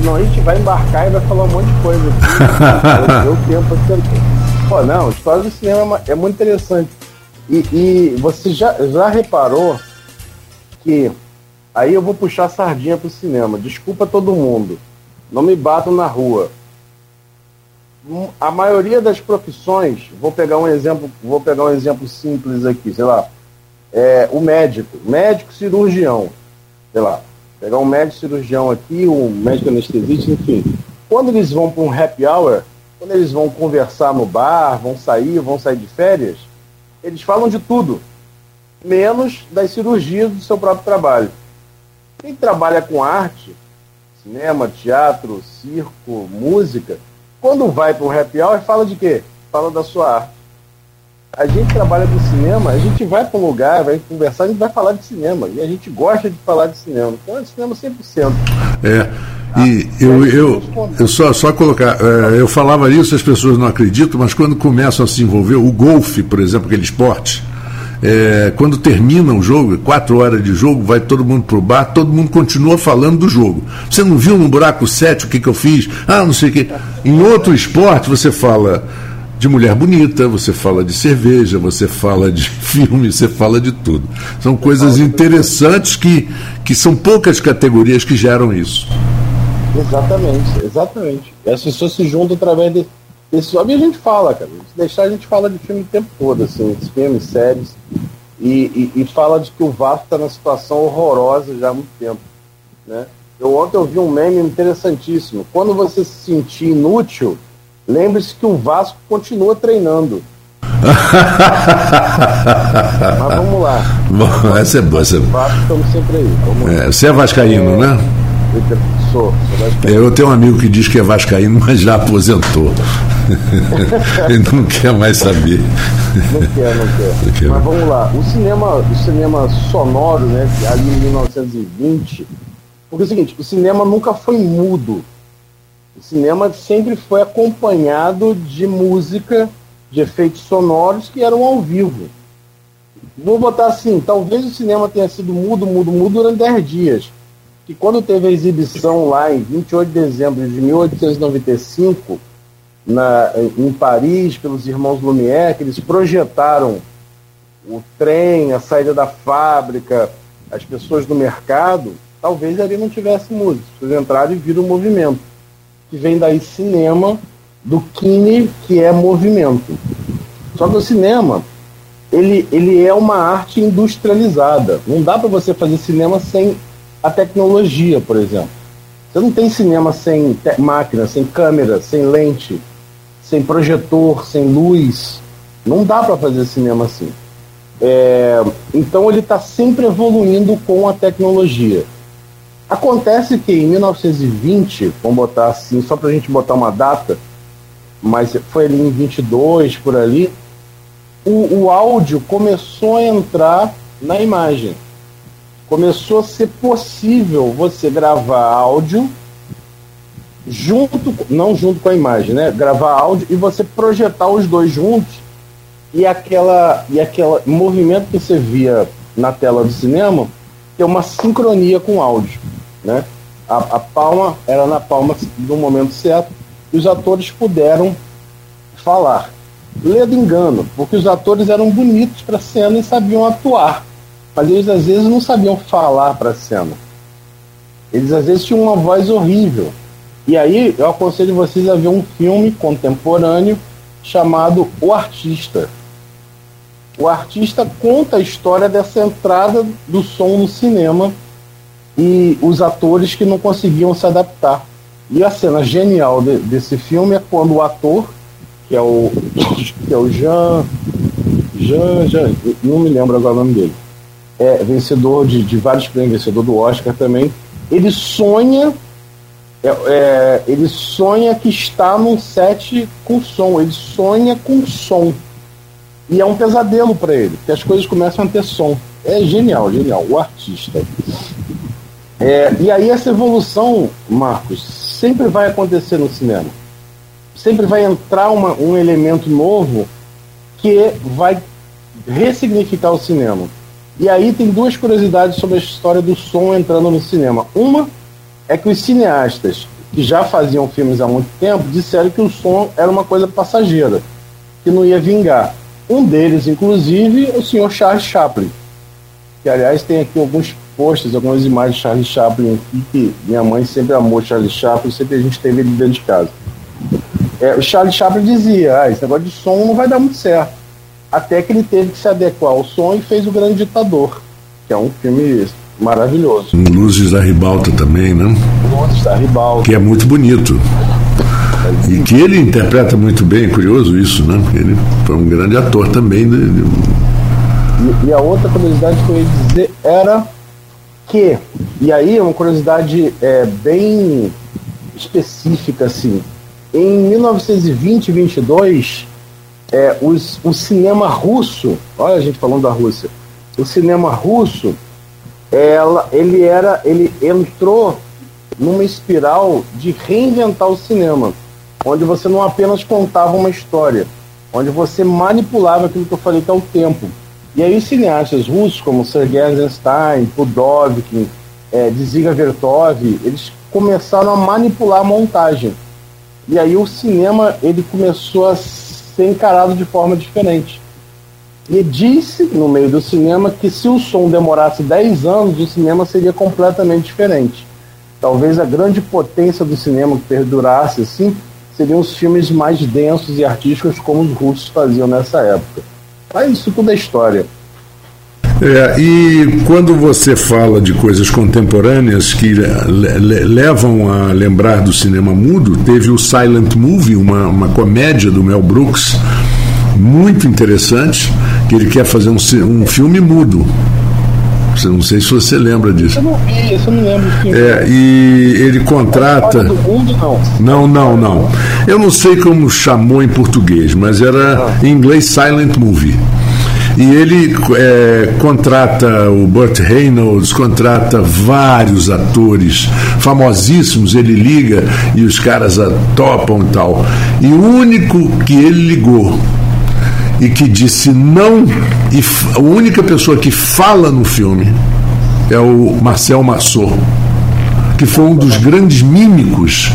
senão a gente vai embarcar e vai falar um monte de coisa aqui. Deu tempo aqui. Pô, não, a história do cinema é muito interessante. E, e, você já, já reparou que. Aí eu vou puxar a sardinha pro cinema. Desculpa todo mundo. Não me batam na rua. A maioria das profissões, vou pegar um exemplo, vou pegar um exemplo simples aqui, sei lá. É, o médico, médico cirurgião, sei lá pegar um médico cirurgião aqui, um médico anestesista, enfim. Quando eles vão para um happy hour, quando eles vão conversar no bar, vão sair, vão sair de férias, eles falam de tudo, menos das cirurgias do seu próprio trabalho. Quem trabalha com arte, cinema, teatro, circo, música, quando vai para um happy hour, fala de quê? Fala da sua arte. A gente trabalha com cinema, a gente vai para um lugar, vai conversar, a gente vai falar de cinema. E a gente gosta de falar de cinema. Então é cinema 100%. É. E eu, eu, eu só, só colocar, é, eu falava isso, as pessoas não acreditam, mas quando começam a se envolver, o golfe, por exemplo, aquele esporte, é, quando termina o jogo, quatro horas de jogo, vai todo mundo pro bar, todo mundo continua falando do jogo. Você não viu no buraco 7 o que, que eu fiz? Ah, não sei o que. Em outro esporte, você fala de mulher bonita, você fala de cerveja, você fala de filme, você fala de tudo. São coisas interessantes que, que são poucas categorias que geram isso. Exatamente, exatamente. E as pessoas se juntam através de, desse. A gente fala, cara. Se deixar, a gente fala de filme o tempo todo, assim, filmes, séries. E, e, e, fala de que o Vasco está numa situação horrorosa já há muito tempo. Né? Eu ontem eu vi um meme interessantíssimo. Quando você se sentir inútil, lembre-se que o Vasco continua treinando. Mas vamos lá. Bom, essa é boa. Essa... É Vasco estamos sempre aí. É, você é vascaíno, é... né? Sou, sou Eu tenho um amigo que diz que é vascaíno, mas já aposentou. Ele não quer mais saber. Não quer, não quer. Não quer. Mas vamos lá. O cinema, o cinema sonoro, né, ali em 1920, porque é o seguinte, o cinema nunca foi mudo. O cinema sempre foi acompanhado de música, de efeitos sonoros que eram ao vivo. Vou botar assim, talvez o cinema tenha sido mudo, mudo, mudo durante 10 dias que quando teve a exibição lá em 28 de dezembro de 1895, na, em Paris, pelos irmãos Lumière, que eles projetaram o trem, a saída da fábrica, as pessoas do mercado, talvez ali não tivesse música. Vocês entraram e viram o movimento. Que vem daí cinema, do kine, que é movimento. Só que o cinema, ele, ele é uma arte industrializada. Não dá para você fazer cinema sem a tecnologia, por exemplo. Você não tem cinema sem máquina, sem câmera, sem lente, sem projetor, sem luz. Não dá para fazer cinema assim. É, então ele está sempre evoluindo com a tecnologia. Acontece que em 1920, vamos botar assim, só para a gente botar uma data, mas foi ali em 22 por ali, o, o áudio começou a entrar na imagem começou a ser possível você gravar áudio junto, não junto com a imagem, né? Gravar áudio e você projetar os dois juntos e aquela e aquela movimento que você via na tela do cinema ter uma sincronia com o áudio, né? A, a palma era na palma do momento certo e os atores puderam falar. Ledo engano, porque os atores eram bonitos para cena e sabiam atuar mas eles às vezes não sabiam falar para a cena. Eles às vezes tinham uma voz horrível. E aí eu aconselho vocês a ver um filme contemporâneo chamado O Artista. O artista conta a história dessa entrada do som no cinema e os atores que não conseguiam se adaptar. E a cena genial de, desse filme é quando o ator, que é o, que é o Jean, Jean, Jean, não me lembro agora o nome dele, é vencedor de, de vários prêmios, vencedor do Oscar também. Ele sonha, é, é, ele sonha que está num set com som, ele sonha com som. E é um pesadelo para ele, porque as coisas começam a ter som. É genial, genial, o artista. É, e aí essa evolução, Marcos, sempre vai acontecer no cinema. Sempre vai entrar uma, um elemento novo que vai ressignificar o cinema. E aí tem duas curiosidades sobre a história do som entrando no cinema. Uma é que os cineastas que já faziam filmes há muito tempo disseram que o som era uma coisa passageira, que não ia vingar. Um deles, inclusive, é o senhor Charles Chaplin, que aliás tem aqui alguns posts, algumas imagens de Charles Chaplin aqui, que minha mãe sempre amou Charles Chaplin, sempre a gente teve ele dentro de casa. É, o Charles Chaplin dizia, ah, esse negócio de som não vai dar muito certo até que ele teve que se adequar ao som e fez O Grande Ditador, que é um filme maravilhoso. Luzes da Ribalta também, né? Luzes da Ribalta. Que é muito bonito. E que ele interpreta muito bem, é curioso isso, né? Porque ele foi um grande ator também. De... E, e, a outra curiosidade que eu ia dizer era que, e aí é uma curiosidade é, bem específica, assim, em 1920 22, é, o cinema russo, olha a gente falando da Rússia, o cinema russo, ela, ele era, ele entrou numa espiral de reinventar o cinema, onde você não apenas contava uma história, onde você manipulava aquilo que eu falei que é o tempo. E aí os cineastas russos, como Sergei Eisenstein, Pudovkin, é, Dziga Vertov, eles começaram a manipular a montagem. E aí o cinema ele começou a ser encarado de forma diferente. E disse, no meio do cinema, que se o som demorasse 10 anos, o cinema seria completamente diferente. Talvez a grande potência do cinema que perdurasse assim seriam os filmes mais densos e artísticos como os russos faziam nessa época. Mas isso tudo é história. É, e quando você fala de coisas contemporâneas que le levam a lembrar do cinema mudo, teve o Silent Movie, uma, uma comédia do Mel Brooks, muito interessante, que ele quer fazer um, um filme mudo. Não sei se você lembra disso. Eu não vi, isso eu não lembro. É, e ele contrata. Não, não, não. Eu não sei como chamou em português, mas era ah. em inglês Silent Movie. E ele é, contrata o Burt Reynolds, contrata vários atores famosíssimos, ele liga e os caras topam e tal. E o único que ele ligou e que disse não, e a única pessoa que fala no filme é o Marcel Massot, que foi um dos grandes mímicos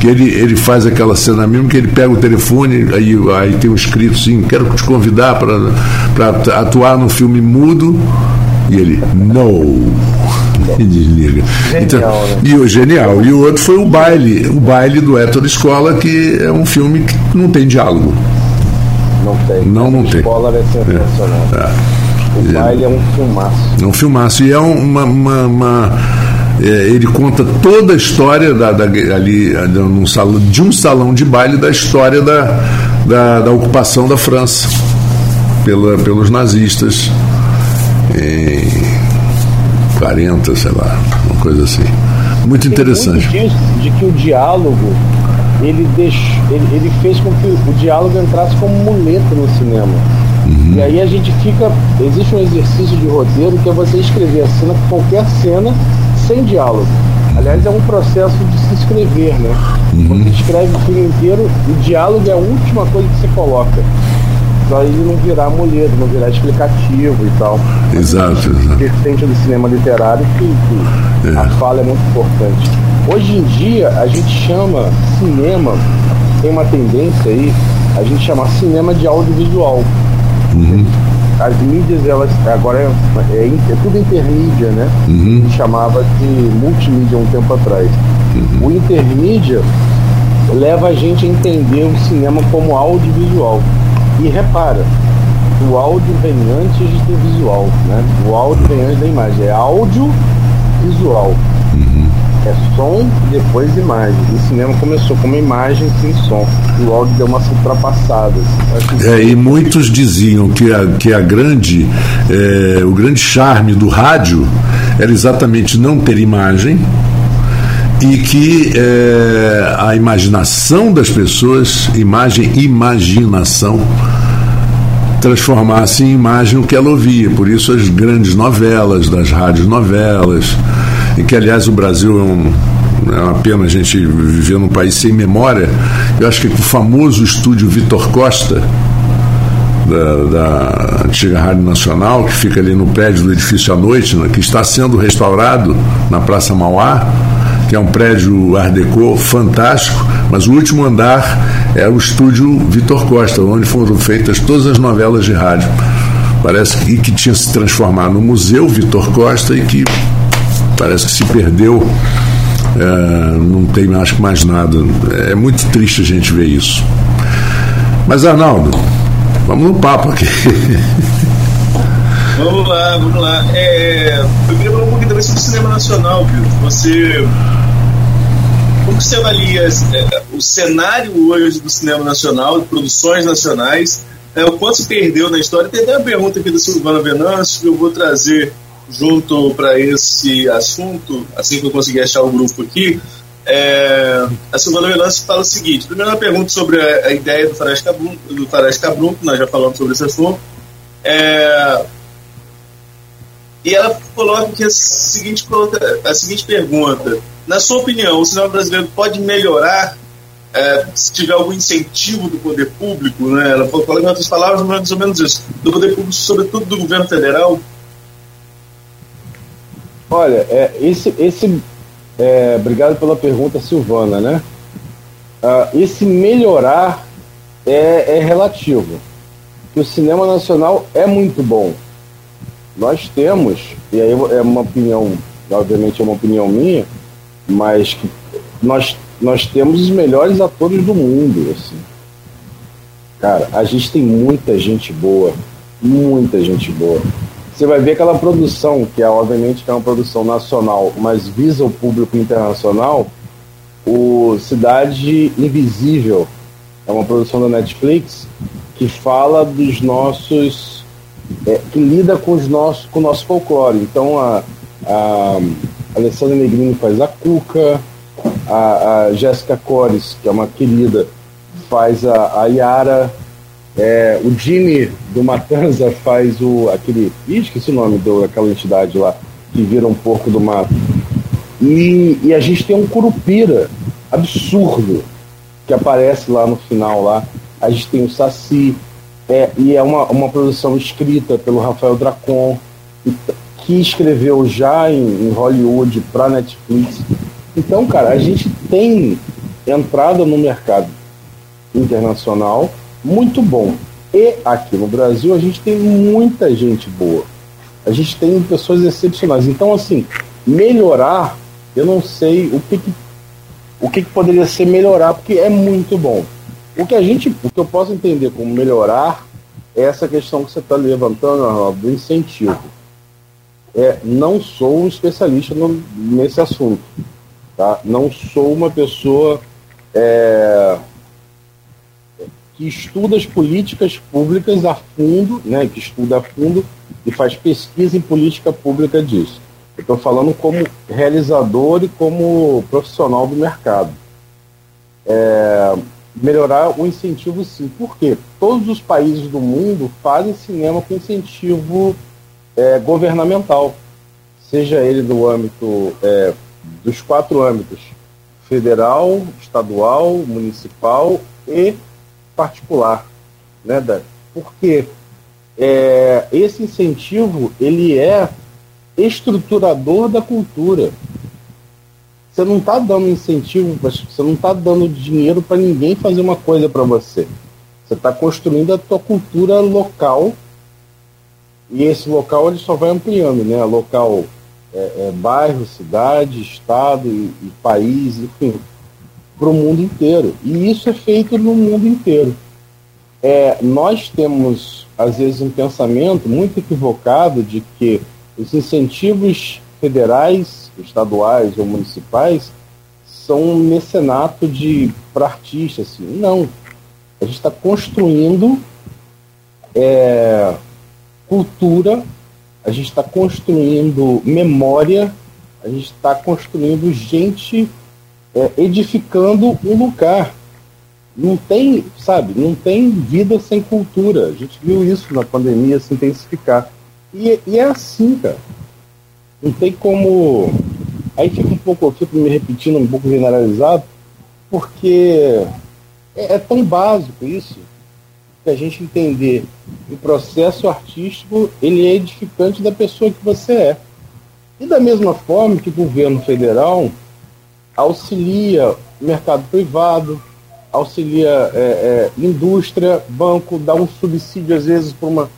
que ele, ele faz aquela cena mesmo que ele pega o telefone, aí, aí tem um escrito assim, quero te convidar para atuar no filme mudo, e ele, não. E desliga. Genial, então, né? E o genial. E o outro foi o baile, o baile do Héctor Escola, que é um filme que não tem diálogo. Não tem. Não, não tem. Escola é sensacional. É. É. O baile é um filmaço. É um filmaço. E é uma, uma, uma é, ele conta toda a história da, da, ali num salão, de um salão de baile da história da, da, da ocupação da França pela, pelos nazistas em 40, sei lá, uma coisa assim. Muito interessante. Muito de que o diálogo ele, deixou, ele, ele fez com que o diálogo entrasse como muleta no cinema. Uhum. E aí a gente fica. Existe um exercício de roteiro que é você escrever a cena, qualquer cena, sem diálogo. Aliás, é um processo de se escrever, né? Uhum. Você escreve o filme inteiro, o diálogo é a última coisa que você coloca. Pra ele não virar mulher, não virar explicativo e tal. Exato, exato. Vertente do cinema literário que, que é. a fala é muito importante. Hoje em dia, a gente chama cinema, tem uma tendência aí, a gente chamar cinema de audiovisual. Uhum as mídias, elas agora é, é, é tudo intermídia, né? Uhum. A gente chamava de multimídia um tempo atrás. Uhum. O intermídia leva a gente a entender o cinema como audiovisual. E repara, o áudio vem antes do visual, né? O áudio vem antes da imagem, é áudio visual. Uhum. É som e depois imagem. O cinema começou como imagem sem som. O áudio deu uma ultrapassada. É, e muitos diziam que a, que a grande, é, o grande charme do rádio era exatamente não ter imagem e que é, a imaginação das pessoas, imagem, imaginação, transformasse em imagem o que ela ouvia. Por isso as grandes novelas, das rádios novelas, e que, aliás, o Brasil é, um, é uma pena a gente viver num país sem memória. Eu acho que o famoso estúdio Vitor Costa, da, da, antiga Rádio Nacional, que fica ali no prédio do edifício à noite, né, que está sendo restaurado na Praça Mauá, que é um prédio Art Deco fantástico, mas o último andar é o estúdio Vitor Costa, onde foram feitas todas as novelas de rádio. Parece que, que tinha se transformado no Museu Vitor Costa e que parece que se perdeu. É, não tem acho que mais nada. É muito triste a gente ver isso. Mas Arnaldo, vamos no papo aqui. Vamos lá, vamos lá. É, eu queria falar um pouquinho também sobre o cinema nacional, viu? Você como você avalia é, o cenário hoje do cinema nacional, de produções nacionais, é, o quanto se perdeu na história? Tem até uma pergunta aqui da Silvana Venâncio que eu vou trazer junto para esse assunto, assim que eu conseguir achar o grupo aqui. É, a Silvana Venâncio fala o seguinte: primeiro, uma pergunta sobre a, a ideia do Farage Cabrum, do Cabrum, nós já falamos sobre esse assunto. É, e ela coloca aqui a seguinte, a seguinte pergunta: Na sua opinião, o cinema brasileiro pode melhorar é, se tiver algum incentivo do poder público? Né? Ela falou, em outras palavras, mais ou menos isso: do poder público, sobretudo do governo federal? Olha, é, esse, esse é, obrigado pela pergunta, Silvana, né? Uh, esse melhorar é, é relativo. Que o cinema nacional é muito bom nós temos, e aí é uma opinião, obviamente é uma opinião minha, mas que nós, nós temos os melhores atores do mundo, assim. Cara, a gente tem muita gente boa, muita gente boa. Você vai ver aquela produção, que é obviamente que é uma produção nacional, mas visa o público internacional, o Cidade Invisível, é uma produção da Netflix, que fala dos nossos é, que lida com, os nossos, com o nosso folclore. Então a, a Alessandra Negrini faz a Cuca, a, a Jéssica Cores, que é uma querida, faz a, a Yara, é, o Jimmy do Matanza faz o aquele. Ih, esqueci o nome daquela entidade lá, que vira um porco do mato. E, e a gente tem um curupira absurdo que aparece lá no final lá. A gente tem o Saci, é, e é uma, uma produção escrita pelo Rafael Dracon, que escreveu já em, em Hollywood para Netflix. Então, cara, a gente tem entrada no mercado internacional muito bom. E aqui no Brasil a gente tem muita gente boa. A gente tem pessoas excepcionais. Então, assim, melhorar, eu não sei o que, que o que, que poderia ser melhorar, porque é muito bom. O que a gente, o que eu posso entender como melhorar é essa questão que você está levantando, Arnaldo, do incentivo. É, não sou um especialista no, nesse assunto. Tá? Não sou uma pessoa é, que estuda as políticas públicas a fundo, né, que estuda a fundo e faz pesquisa em política pública disso. Eu estou falando como realizador e como profissional do mercado. É, melhorar o incentivo sim. Por quê? Todos os países do mundo fazem cinema com incentivo é, governamental, seja ele do âmbito é, dos quatro âmbitos federal, estadual, municipal e particular, né, Dani? Porque é, esse incentivo ele é estruturador da cultura você não está dando incentivo, você não está dando dinheiro para ninguém fazer uma coisa para você. Você está construindo a tua cultura local e esse local ele só vai ampliando, né? Local é, é, bairro, cidade, estado e, e país, enfim, para o mundo inteiro. E isso é feito no mundo inteiro. É, nós temos às vezes um pensamento muito equivocado de que os incentivos federais estaduais ou municipais são um mecenato de para artistas. Assim. Não. A gente está construindo é, cultura, a gente está construindo memória, a gente está construindo gente é, edificando um lugar. Não tem, sabe, não tem vida sem cultura. A gente viu isso na pandemia se intensificar. E, e é assim, cara. Não tem como. Aí fica um pouco, eu fico me repetindo, um pouco generalizado, porque é, é tão básico isso que a gente entender o processo artístico ele é edificante da pessoa que você é. E da mesma forma que o governo federal auxilia o mercado privado, auxilia é, é, indústria, banco, dá um subsídio às vezes para uma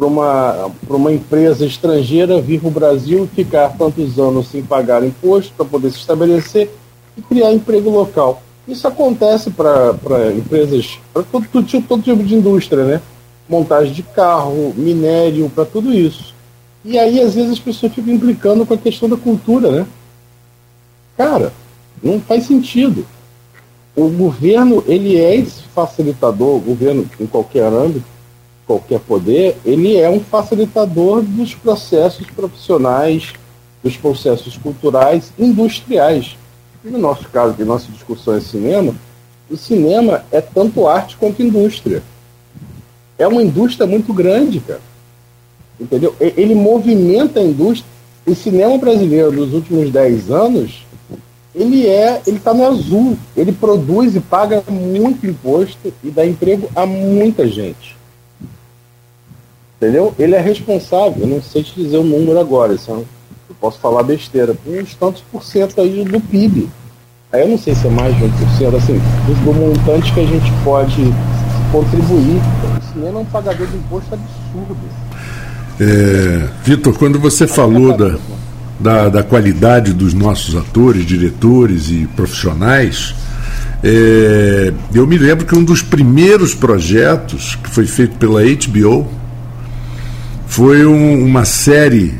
para uma, uma empresa estrangeira vir para o Brasil e ficar tantos anos sem pagar imposto para poder se estabelecer e criar emprego local. Isso acontece para empresas, para todo, todo, tipo, todo tipo de indústria, né? Montagem de carro, minério, para tudo isso. E aí, às vezes, as pessoas ficam implicando com a questão da cultura, né? Cara, Não faz sentido. O governo, ele é esse facilitador, o governo em qualquer âmbito, qualquer poder, ele é um facilitador dos processos profissionais, dos processos culturais, industriais. E no nosso caso, que nossa discussão é cinema, o cinema é tanto arte quanto indústria. É uma indústria muito grande, cara. Entendeu? Ele movimenta a indústria. O cinema brasileiro nos últimos 10 anos, ele é, ele está no azul. Ele produz e paga muito imposto e dá emprego a muita gente. Entendeu? Ele é responsável, eu não sei te dizer o número agora, isso é eu posso falar besteira, uns tantos por cento aí do PIB. Aí eu não sei se é mais de 1%, assim, do montante que a gente pode contribuir. O cinema é um pagador de imposto absurdo. É, Vitor, quando você falou da, da, da, qualidade dos nossos atores, diretores e profissionais, é, eu me lembro que um dos primeiros projetos que foi feito pela HBO foi um, uma série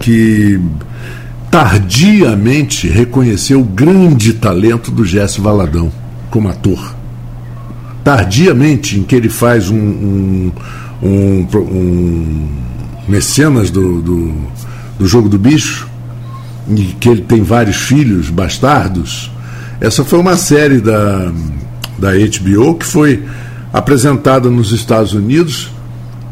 que tardiamente reconheceu o grande talento do Jesse Valadão como ator. Tardiamente, em que ele faz um, um, um, um mecenas do, do, do jogo do bicho, e que ele tem vários filhos bastardos. Essa foi uma série da, da HBO que foi apresentada nos Estados Unidos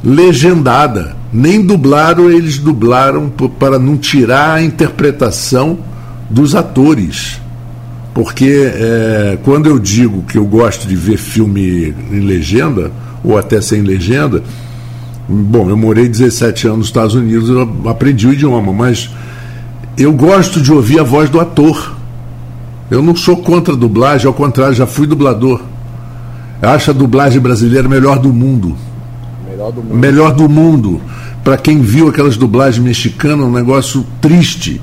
legendada. Nem dublaram, eles dublaram para não tirar a interpretação dos atores. Porque é, quando eu digo que eu gosto de ver filme em legenda, ou até sem legenda, bom, eu morei 17 anos nos Estados Unidos, eu aprendi o idioma, mas eu gosto de ouvir a voz do ator. Eu não sou contra a dublagem, ao contrário, já fui dublador. Eu acho a dublagem brasileira melhor do mundo. Melhor do mundo. Melhor do mundo. Para quem viu aquelas dublagens mexicanas, um negócio triste,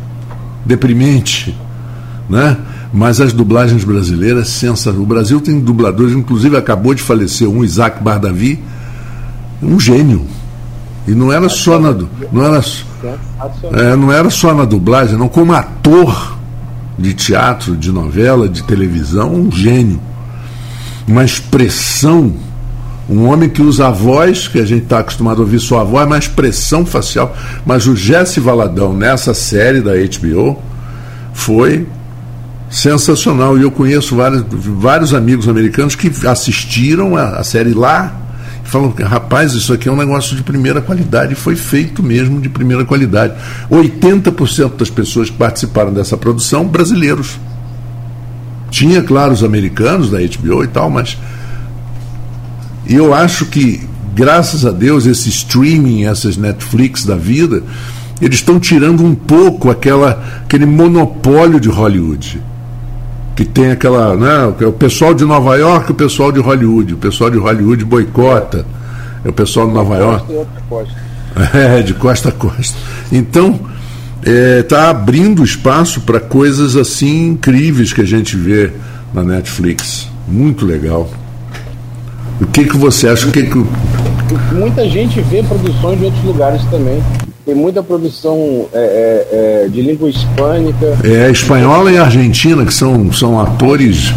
deprimente, né? Mas as dublagens brasileiras, sensacional. O Brasil tem dubladores, inclusive acabou de falecer um, Isaac Bardavi, um gênio. E não era só na não era, é, não era só na dublagem, não como ator de teatro, de novela, de televisão, um gênio. Uma expressão um homem que usa a voz, que a gente está acostumado a ouvir sua voz, mas expressão facial. Mas o Jesse Valadão, nessa série da HBO, foi sensacional. E eu conheço vários, vários amigos americanos que assistiram a, a série lá e falam: rapaz, isso aqui é um negócio de primeira qualidade. E foi feito mesmo de primeira qualidade. 80% das pessoas que participaram dessa produção, brasileiros. Tinha, claro, os americanos da HBO e tal, mas e eu acho que, graças a Deus, esse streaming, essas Netflix da vida, eles estão tirando um pouco aquela, aquele monopólio de Hollywood. Que tem aquela. Né, o pessoal de Nova York o pessoal de Hollywood. O pessoal de Hollywood boicota. É o pessoal de Nova York. É, de costa a costa. Então, está é, tá abrindo espaço para coisas assim incríveis que a gente vê na Netflix. Muito legal. O que, que você acha? O que que... Muita gente vê produções de outros lugares também. Tem muita produção é, é, é, de língua hispânica. É, espanhola e argentina, que são, são atores.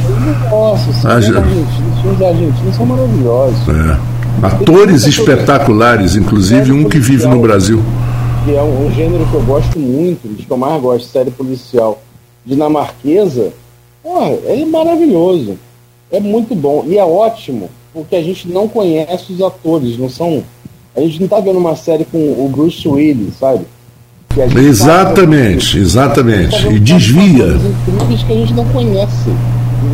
Nossa, os filmes argentinos são maravilhosos. É. Atores espetaculares, inclusive um que vive no Brasil. Que é um, um gênero que eu gosto muito, de que eu mais gosto, série policial dinamarquesa. Porra, é maravilhoso. É muito bom. E é ótimo porque a gente não conhece os atores, não são. A gente não tá vendo uma série com o Bruce Willis, sabe? Exatamente, tá exatamente. Tá e desvia. incríveis que a gente não conhece.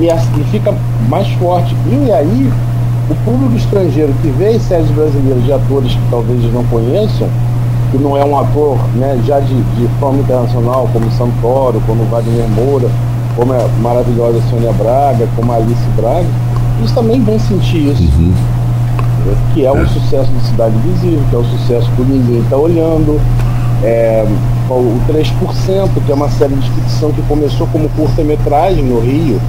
E, e fica mais forte. E aí, o público estrangeiro que vê as séries brasileiras de atores que talvez eles não conheçam, que não é um ator né, já de, de fama internacional, como Santoro, como Wagner Moura, como a maravilhosa Sônia Braga, como a Alice Braga, eles também vão sentir isso. Uhum. Que é um é. sucesso de Cidade Visível, que é um sucesso que ninguém está olhando. É, o 3%, que é uma série de ficção que começou como curta-metragem no Rio.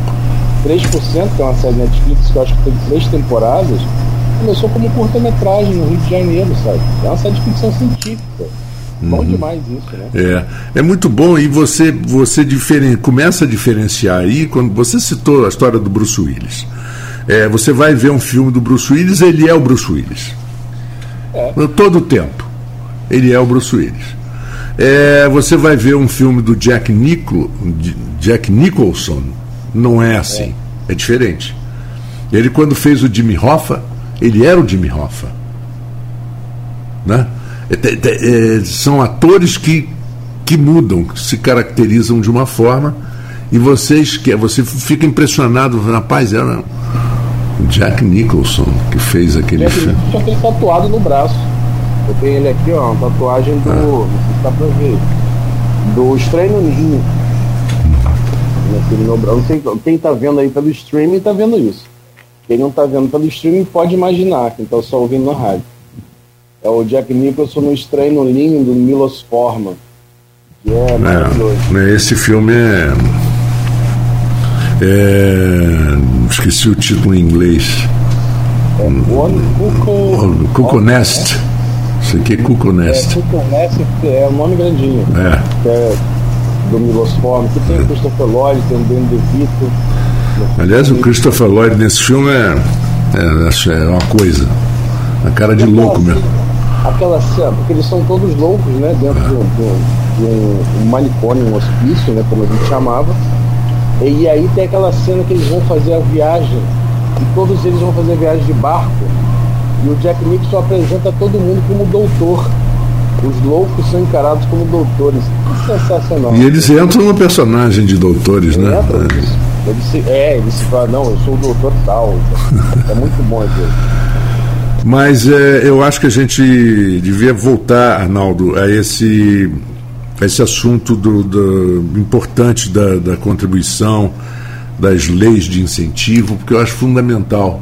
3%, que é uma série Netflix que eu acho que tem três temporadas, começou como curta-metragem no Rio de Janeiro, sabe? É uma série de ficção científica. Bom uhum. demais isso, né? É, é muito bom e você, você diferen, começa a diferenciar aí, quando você citou a história do Bruce Willis. É, você vai ver um filme do Bruce Willis, ele é o Bruce Willis. É. Todo o tempo. Ele é o Bruce Willis. É, você vai ver um filme do Jack, Nicol, Jack Nicholson, não é assim. É. é diferente. Ele, quando fez o Jimmy Hoffa, ele era o Jimmy Hoffa. Né? É, é, são atores que, que mudam, que se caracterizam de uma forma e vocês que você fica impressionado, rapaz, era Jack Nicholson que fez aquele Jack filme. Nicholson tem tatuado no braço. Eu tenho ele aqui, ó, uma tatuagem do. Ah. Não sei se dá pra ver. Do Estranho Ninho. Não sei, quem tá vendo aí pelo streaming tá vendo isso. Quem não tá vendo pelo streaming pode imaginar, quem tá só ouvindo na rádio. É o Jack Nicholson no Estranho no Ninho do Milos Forman. Que é maravilhoso. É, esse filme é, é. Esqueci o título em inglês. É, One Cuckoo, Cuckoo Nest. Isso aqui é Cuckoo Nest. É, Nest é um nome grandinho. É. Que é do Milos Forman, que tem o Christopher Lloyd, tem o Ben DeVito. Aliás, o Christopher Lloyd nesse filme é, é, é uma coisa. A cara de louco mesmo aquela cena, porque eles são todos loucos, né? Dentro de, um, de um, um manicômio, um hospício, né? Como a gente chamava. E aí tem aquela cena que eles vão fazer a viagem, e todos eles vão fazer a viagem de barco, e o Jack Nicholson apresenta todo mundo como doutor. Os loucos são encarados como doutores. Que sensacional. E eles entram no personagem de doutores, né? Entram, eles, se, é, eles se falam, não, eu sou o doutor tal. é muito bom aquilo. Mas é, eu acho que a gente devia voltar, Arnaldo, a esse, esse assunto do, do importante da, da contribuição das leis de incentivo, porque eu acho fundamental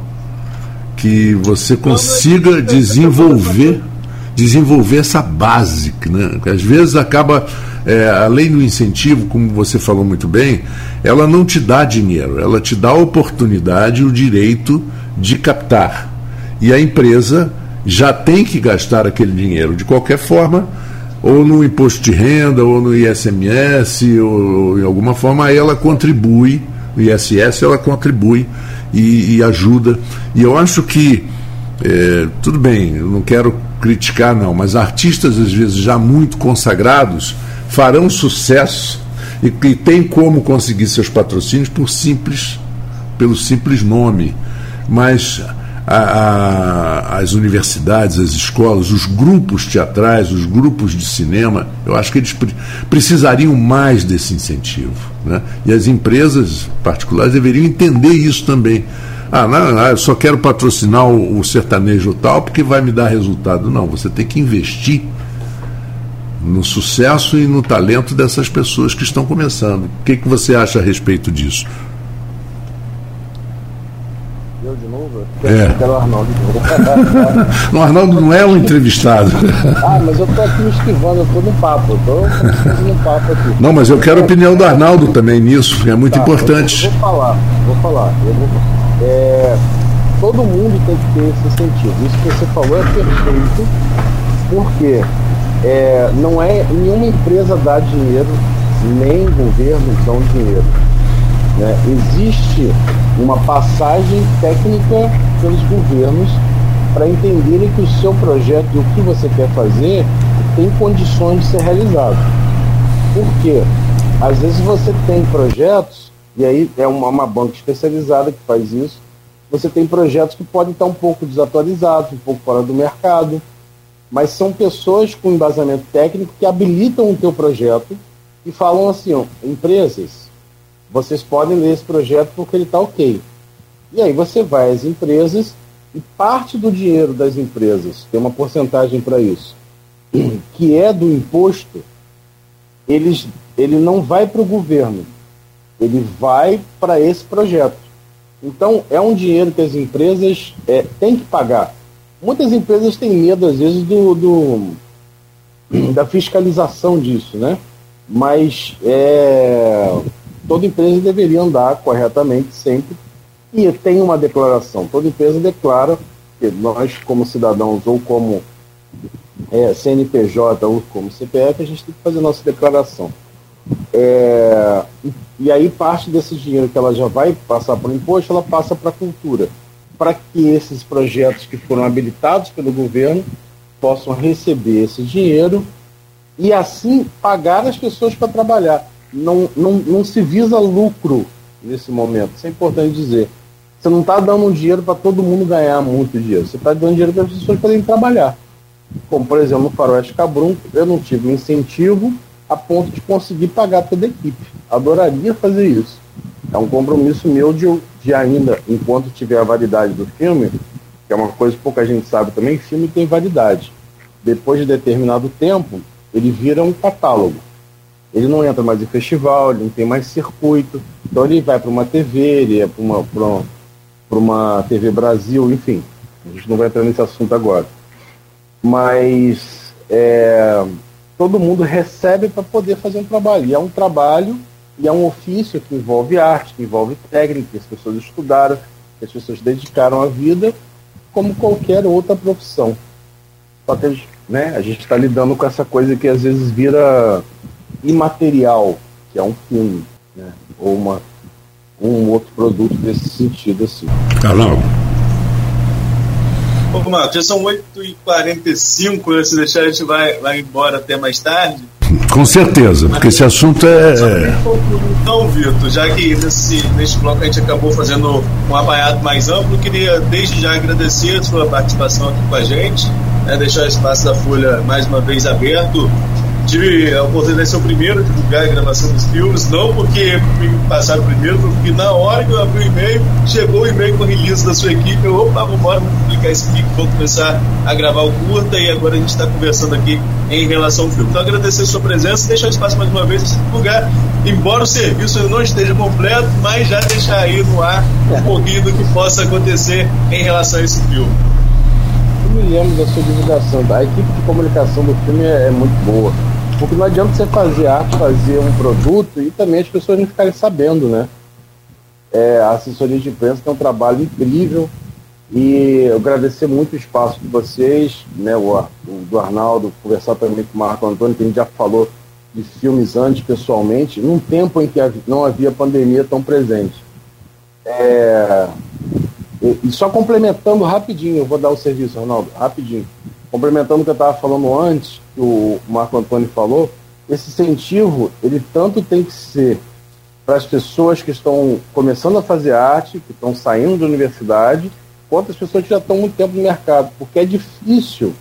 que você consiga desenvolver desenvolver essa base, né? Às vezes acaba é, a lei do incentivo, como você falou muito bem, ela não te dá dinheiro, ela te dá a oportunidade, o direito de captar e a empresa já tem que gastar aquele dinheiro de qualquer forma, ou no imposto de renda, ou no ISMS, ou, em alguma forma, aí ela contribui, o ISS ela contribui e, e ajuda. E eu acho que, é, tudo bem, eu não quero criticar não, mas artistas às vezes já muito consagrados farão sucesso e, e tem como conseguir seus patrocínios por simples, pelo simples nome. Mas a, a, as universidades, as escolas, os grupos teatrais, os grupos de cinema, eu acho que eles pre precisariam mais desse incentivo. Né? E as empresas particulares deveriam entender isso também. Ah, não, não eu só quero patrocinar o, o sertanejo tal porque vai me dar resultado. Não, você tem que investir no sucesso e no talento dessas pessoas que estão começando. O que, que você acha a respeito disso? Eu de novo? É. Quero o Arnaldo de novo. o Arnaldo não é um entrevistado. ah, mas eu tô aqui me esquivando, eu tô no papo, tô no papo aqui. Não, mas eu quero a opinião do Arnaldo também nisso, é muito tá, importante. Vou falar, vou falar. Eu vou, é, todo mundo tem que ter esse sentido. Isso que você falou é perfeito, porque é, não é nenhuma empresa dá dinheiro, nem governo dão dinheiro né? Existe uma passagem técnica pelos governos para entenderem que o seu projeto e o que você quer fazer tem condições de ser realizado. Por quê? Às vezes você tem projetos, e aí é uma, uma banca especializada que faz isso, você tem projetos que podem estar um pouco desatualizados, um pouco fora do mercado, mas são pessoas com embasamento técnico que habilitam o teu projeto e falam assim, ó, empresas, vocês podem ler esse projeto porque ele está ok. E aí você vai às empresas e parte do dinheiro das empresas, tem uma porcentagem para isso, que é do imposto, eles, ele não vai para o governo, ele vai para esse projeto. Então, é um dinheiro que as empresas é, têm que pagar. Muitas empresas têm medo, às vezes, do, do da fiscalização disso, né? Mas é, toda empresa deveria andar corretamente sempre. E tem uma declaração. Toda empresa declara que nós, como cidadãos ou como é, CNPJ ou como CPF, a gente tem que fazer nossa declaração. É, e aí parte desse dinheiro que ela já vai passar para o imposto, ela passa para a cultura, para que esses projetos que foram habilitados pelo governo possam receber esse dinheiro e assim pagar as pessoas para trabalhar. Não, não, não se visa lucro nesse momento, isso é importante dizer. Você não está dando dinheiro para todo mundo ganhar muito dinheiro, você está dando dinheiro para as pessoas poderem trabalhar. Como, por exemplo, no Faroeste Cabrum, eu não tive incentivo a ponto de conseguir pagar toda a equipe. Adoraria fazer isso. É um compromisso meu de, de ainda, enquanto tiver a validade do filme, que é uma coisa que pouca gente sabe também, filme tem validade. Depois de determinado tempo, ele vira um catálogo. Ele não entra mais em festival, ele não tem mais circuito. Então ele vai para uma TV, ele é para uma, para uma TV Brasil, enfim. A gente não vai entrar nesse assunto agora. Mas é, todo mundo recebe para poder fazer um trabalho. E é um trabalho e é um ofício que envolve arte, que envolve técnica, que as pessoas estudaram, que as pessoas dedicaram a vida, como qualquer outra profissão. Só que né, a gente está lidando com essa coisa que às vezes vira imaterial, que é um filme, né, ou uma, um outro produto desse sentido. Assim. Carlão. Ô, Marcos, já são 8h45, né? se deixar a gente vai, vai embora até mais tarde. Com certeza, porque esse assunto é. Então, Vitor, já que nesse, nesse bloco a gente acabou fazendo um apanhado mais amplo, queria desde já agradecer a sua participação aqui com a gente, né, deixar o espaço da Folha mais uma vez aberto tive a oportunidade de ser o primeiro a divulgar a gravação dos filmes, não porque me passaram primeiro, porque na hora que eu abri o e-mail, chegou o e-mail com o release da sua equipe, eu, opa, vamos embora, vamos publicar esse aqui, vamos começar a gravar o curta e agora a gente está conversando aqui em relação ao filme. Então agradecer a sua presença, deixar o espaço mais uma vez, divulgar, embora o serviço não esteja completo, mas já deixar aí no ar um pouquinho do que possa acontecer em relação a esse filme. Me lembro da sua divulgação, a equipe de comunicação do filme é, é muito boa porque não adianta você fazer arte, fazer um produto e também as pessoas não ficarem sabendo, né? É, a assessoria de imprensa tem um trabalho incrível e eu agradecer muito o espaço de vocês, né, o, do Arnaldo, conversar também com o Marco Antônio, que a gente já falou de filmes antes pessoalmente, num tempo em que não havia pandemia tão presente. É, e, só complementando rapidinho, eu vou dar o serviço, Arnaldo, rapidinho. Complementando o que eu estava falando antes, que o Marco Antônio falou, esse incentivo, ele tanto tem que ser para as pessoas que estão começando a fazer arte, que estão saindo da universidade, quanto as pessoas que já estão muito tempo no mercado, porque é difícil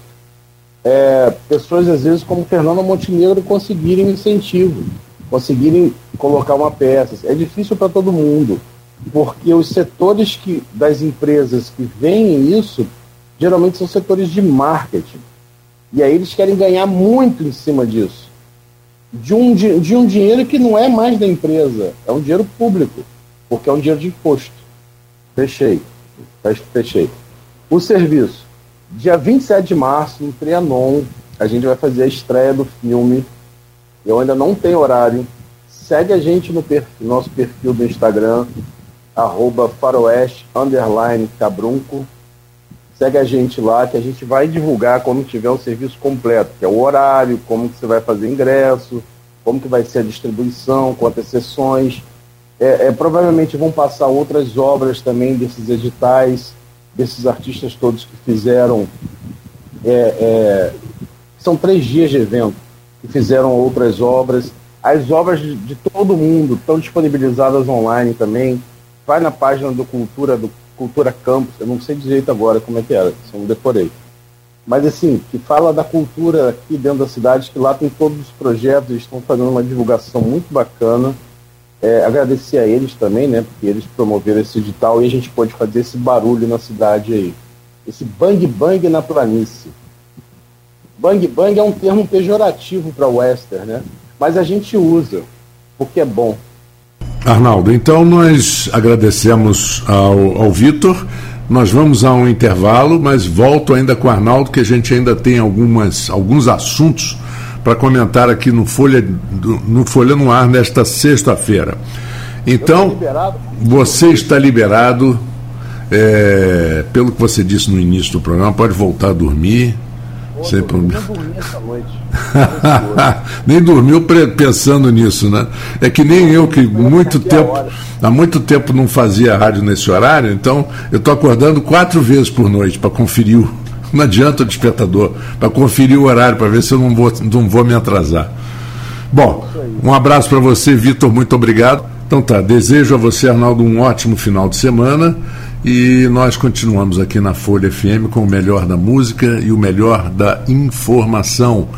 é, pessoas, às vezes, como Fernanda Montenegro, conseguirem incentivo, conseguirem colocar uma peça. É difícil para todo mundo, porque os setores que, das empresas que veem isso geralmente são setores de marketing. E aí eles querem ganhar muito em cima disso. De um, de, um dinheiro que não é mais da empresa, é um dinheiro público, porque é um dinheiro de imposto. Fechei. Fechei. O serviço. Dia 27 de março, no Trianon, a gente vai fazer a estreia do filme. Eu ainda não tenho horário. Segue a gente no perfil, nosso perfil do Instagram, arroba faroeste, underline, cabrunco, segue a gente lá que a gente vai divulgar quando tiver o serviço completo, que é o horário, como que você vai fazer ingresso, como que vai ser a distribuição, quantas sessões. É, é, provavelmente vão passar outras obras também desses editais, desses artistas todos que fizeram. É, é, são três dias de evento, que fizeram outras obras. As obras de, de todo mundo estão disponibilizadas online também. Vai na página do Cultura do Cultura Campus, eu não sei direito agora como é que era, eu não decorei. Mas assim, que fala da cultura aqui dentro da cidade, que lá tem todos os projetos, eles estão fazendo uma divulgação muito bacana. É, agradecer a eles também, né? Porque eles promoveram esse edital e a gente pode fazer esse barulho na cidade aí. Esse bang bang na planície. Bang bang é um termo pejorativo para western, né? Mas a gente usa, porque é bom. Arnaldo, então nós agradecemos ao, ao Vitor. Nós vamos a um intervalo, mas volto ainda com o Arnaldo, que a gente ainda tem algumas, alguns assuntos para comentar aqui no Folha, no Folha no Ar nesta sexta-feira. Então, você está liberado. É, pelo que você disse no início do programa, pode voltar a dormir. Sem problema. nem dormiu pensando nisso, né? É que nem eu que muito tempo, há muito tempo não fazia rádio nesse horário, então eu estou acordando quatro vezes por noite para conferir o. Não adianta o despertador, para conferir o horário, para ver se eu não vou, não vou me atrasar. Bom, um abraço para você, Vitor, muito obrigado. Então tá, desejo a você, Arnaldo, um ótimo final de semana e nós continuamos aqui na Folha FM com o melhor da música e o melhor da informação.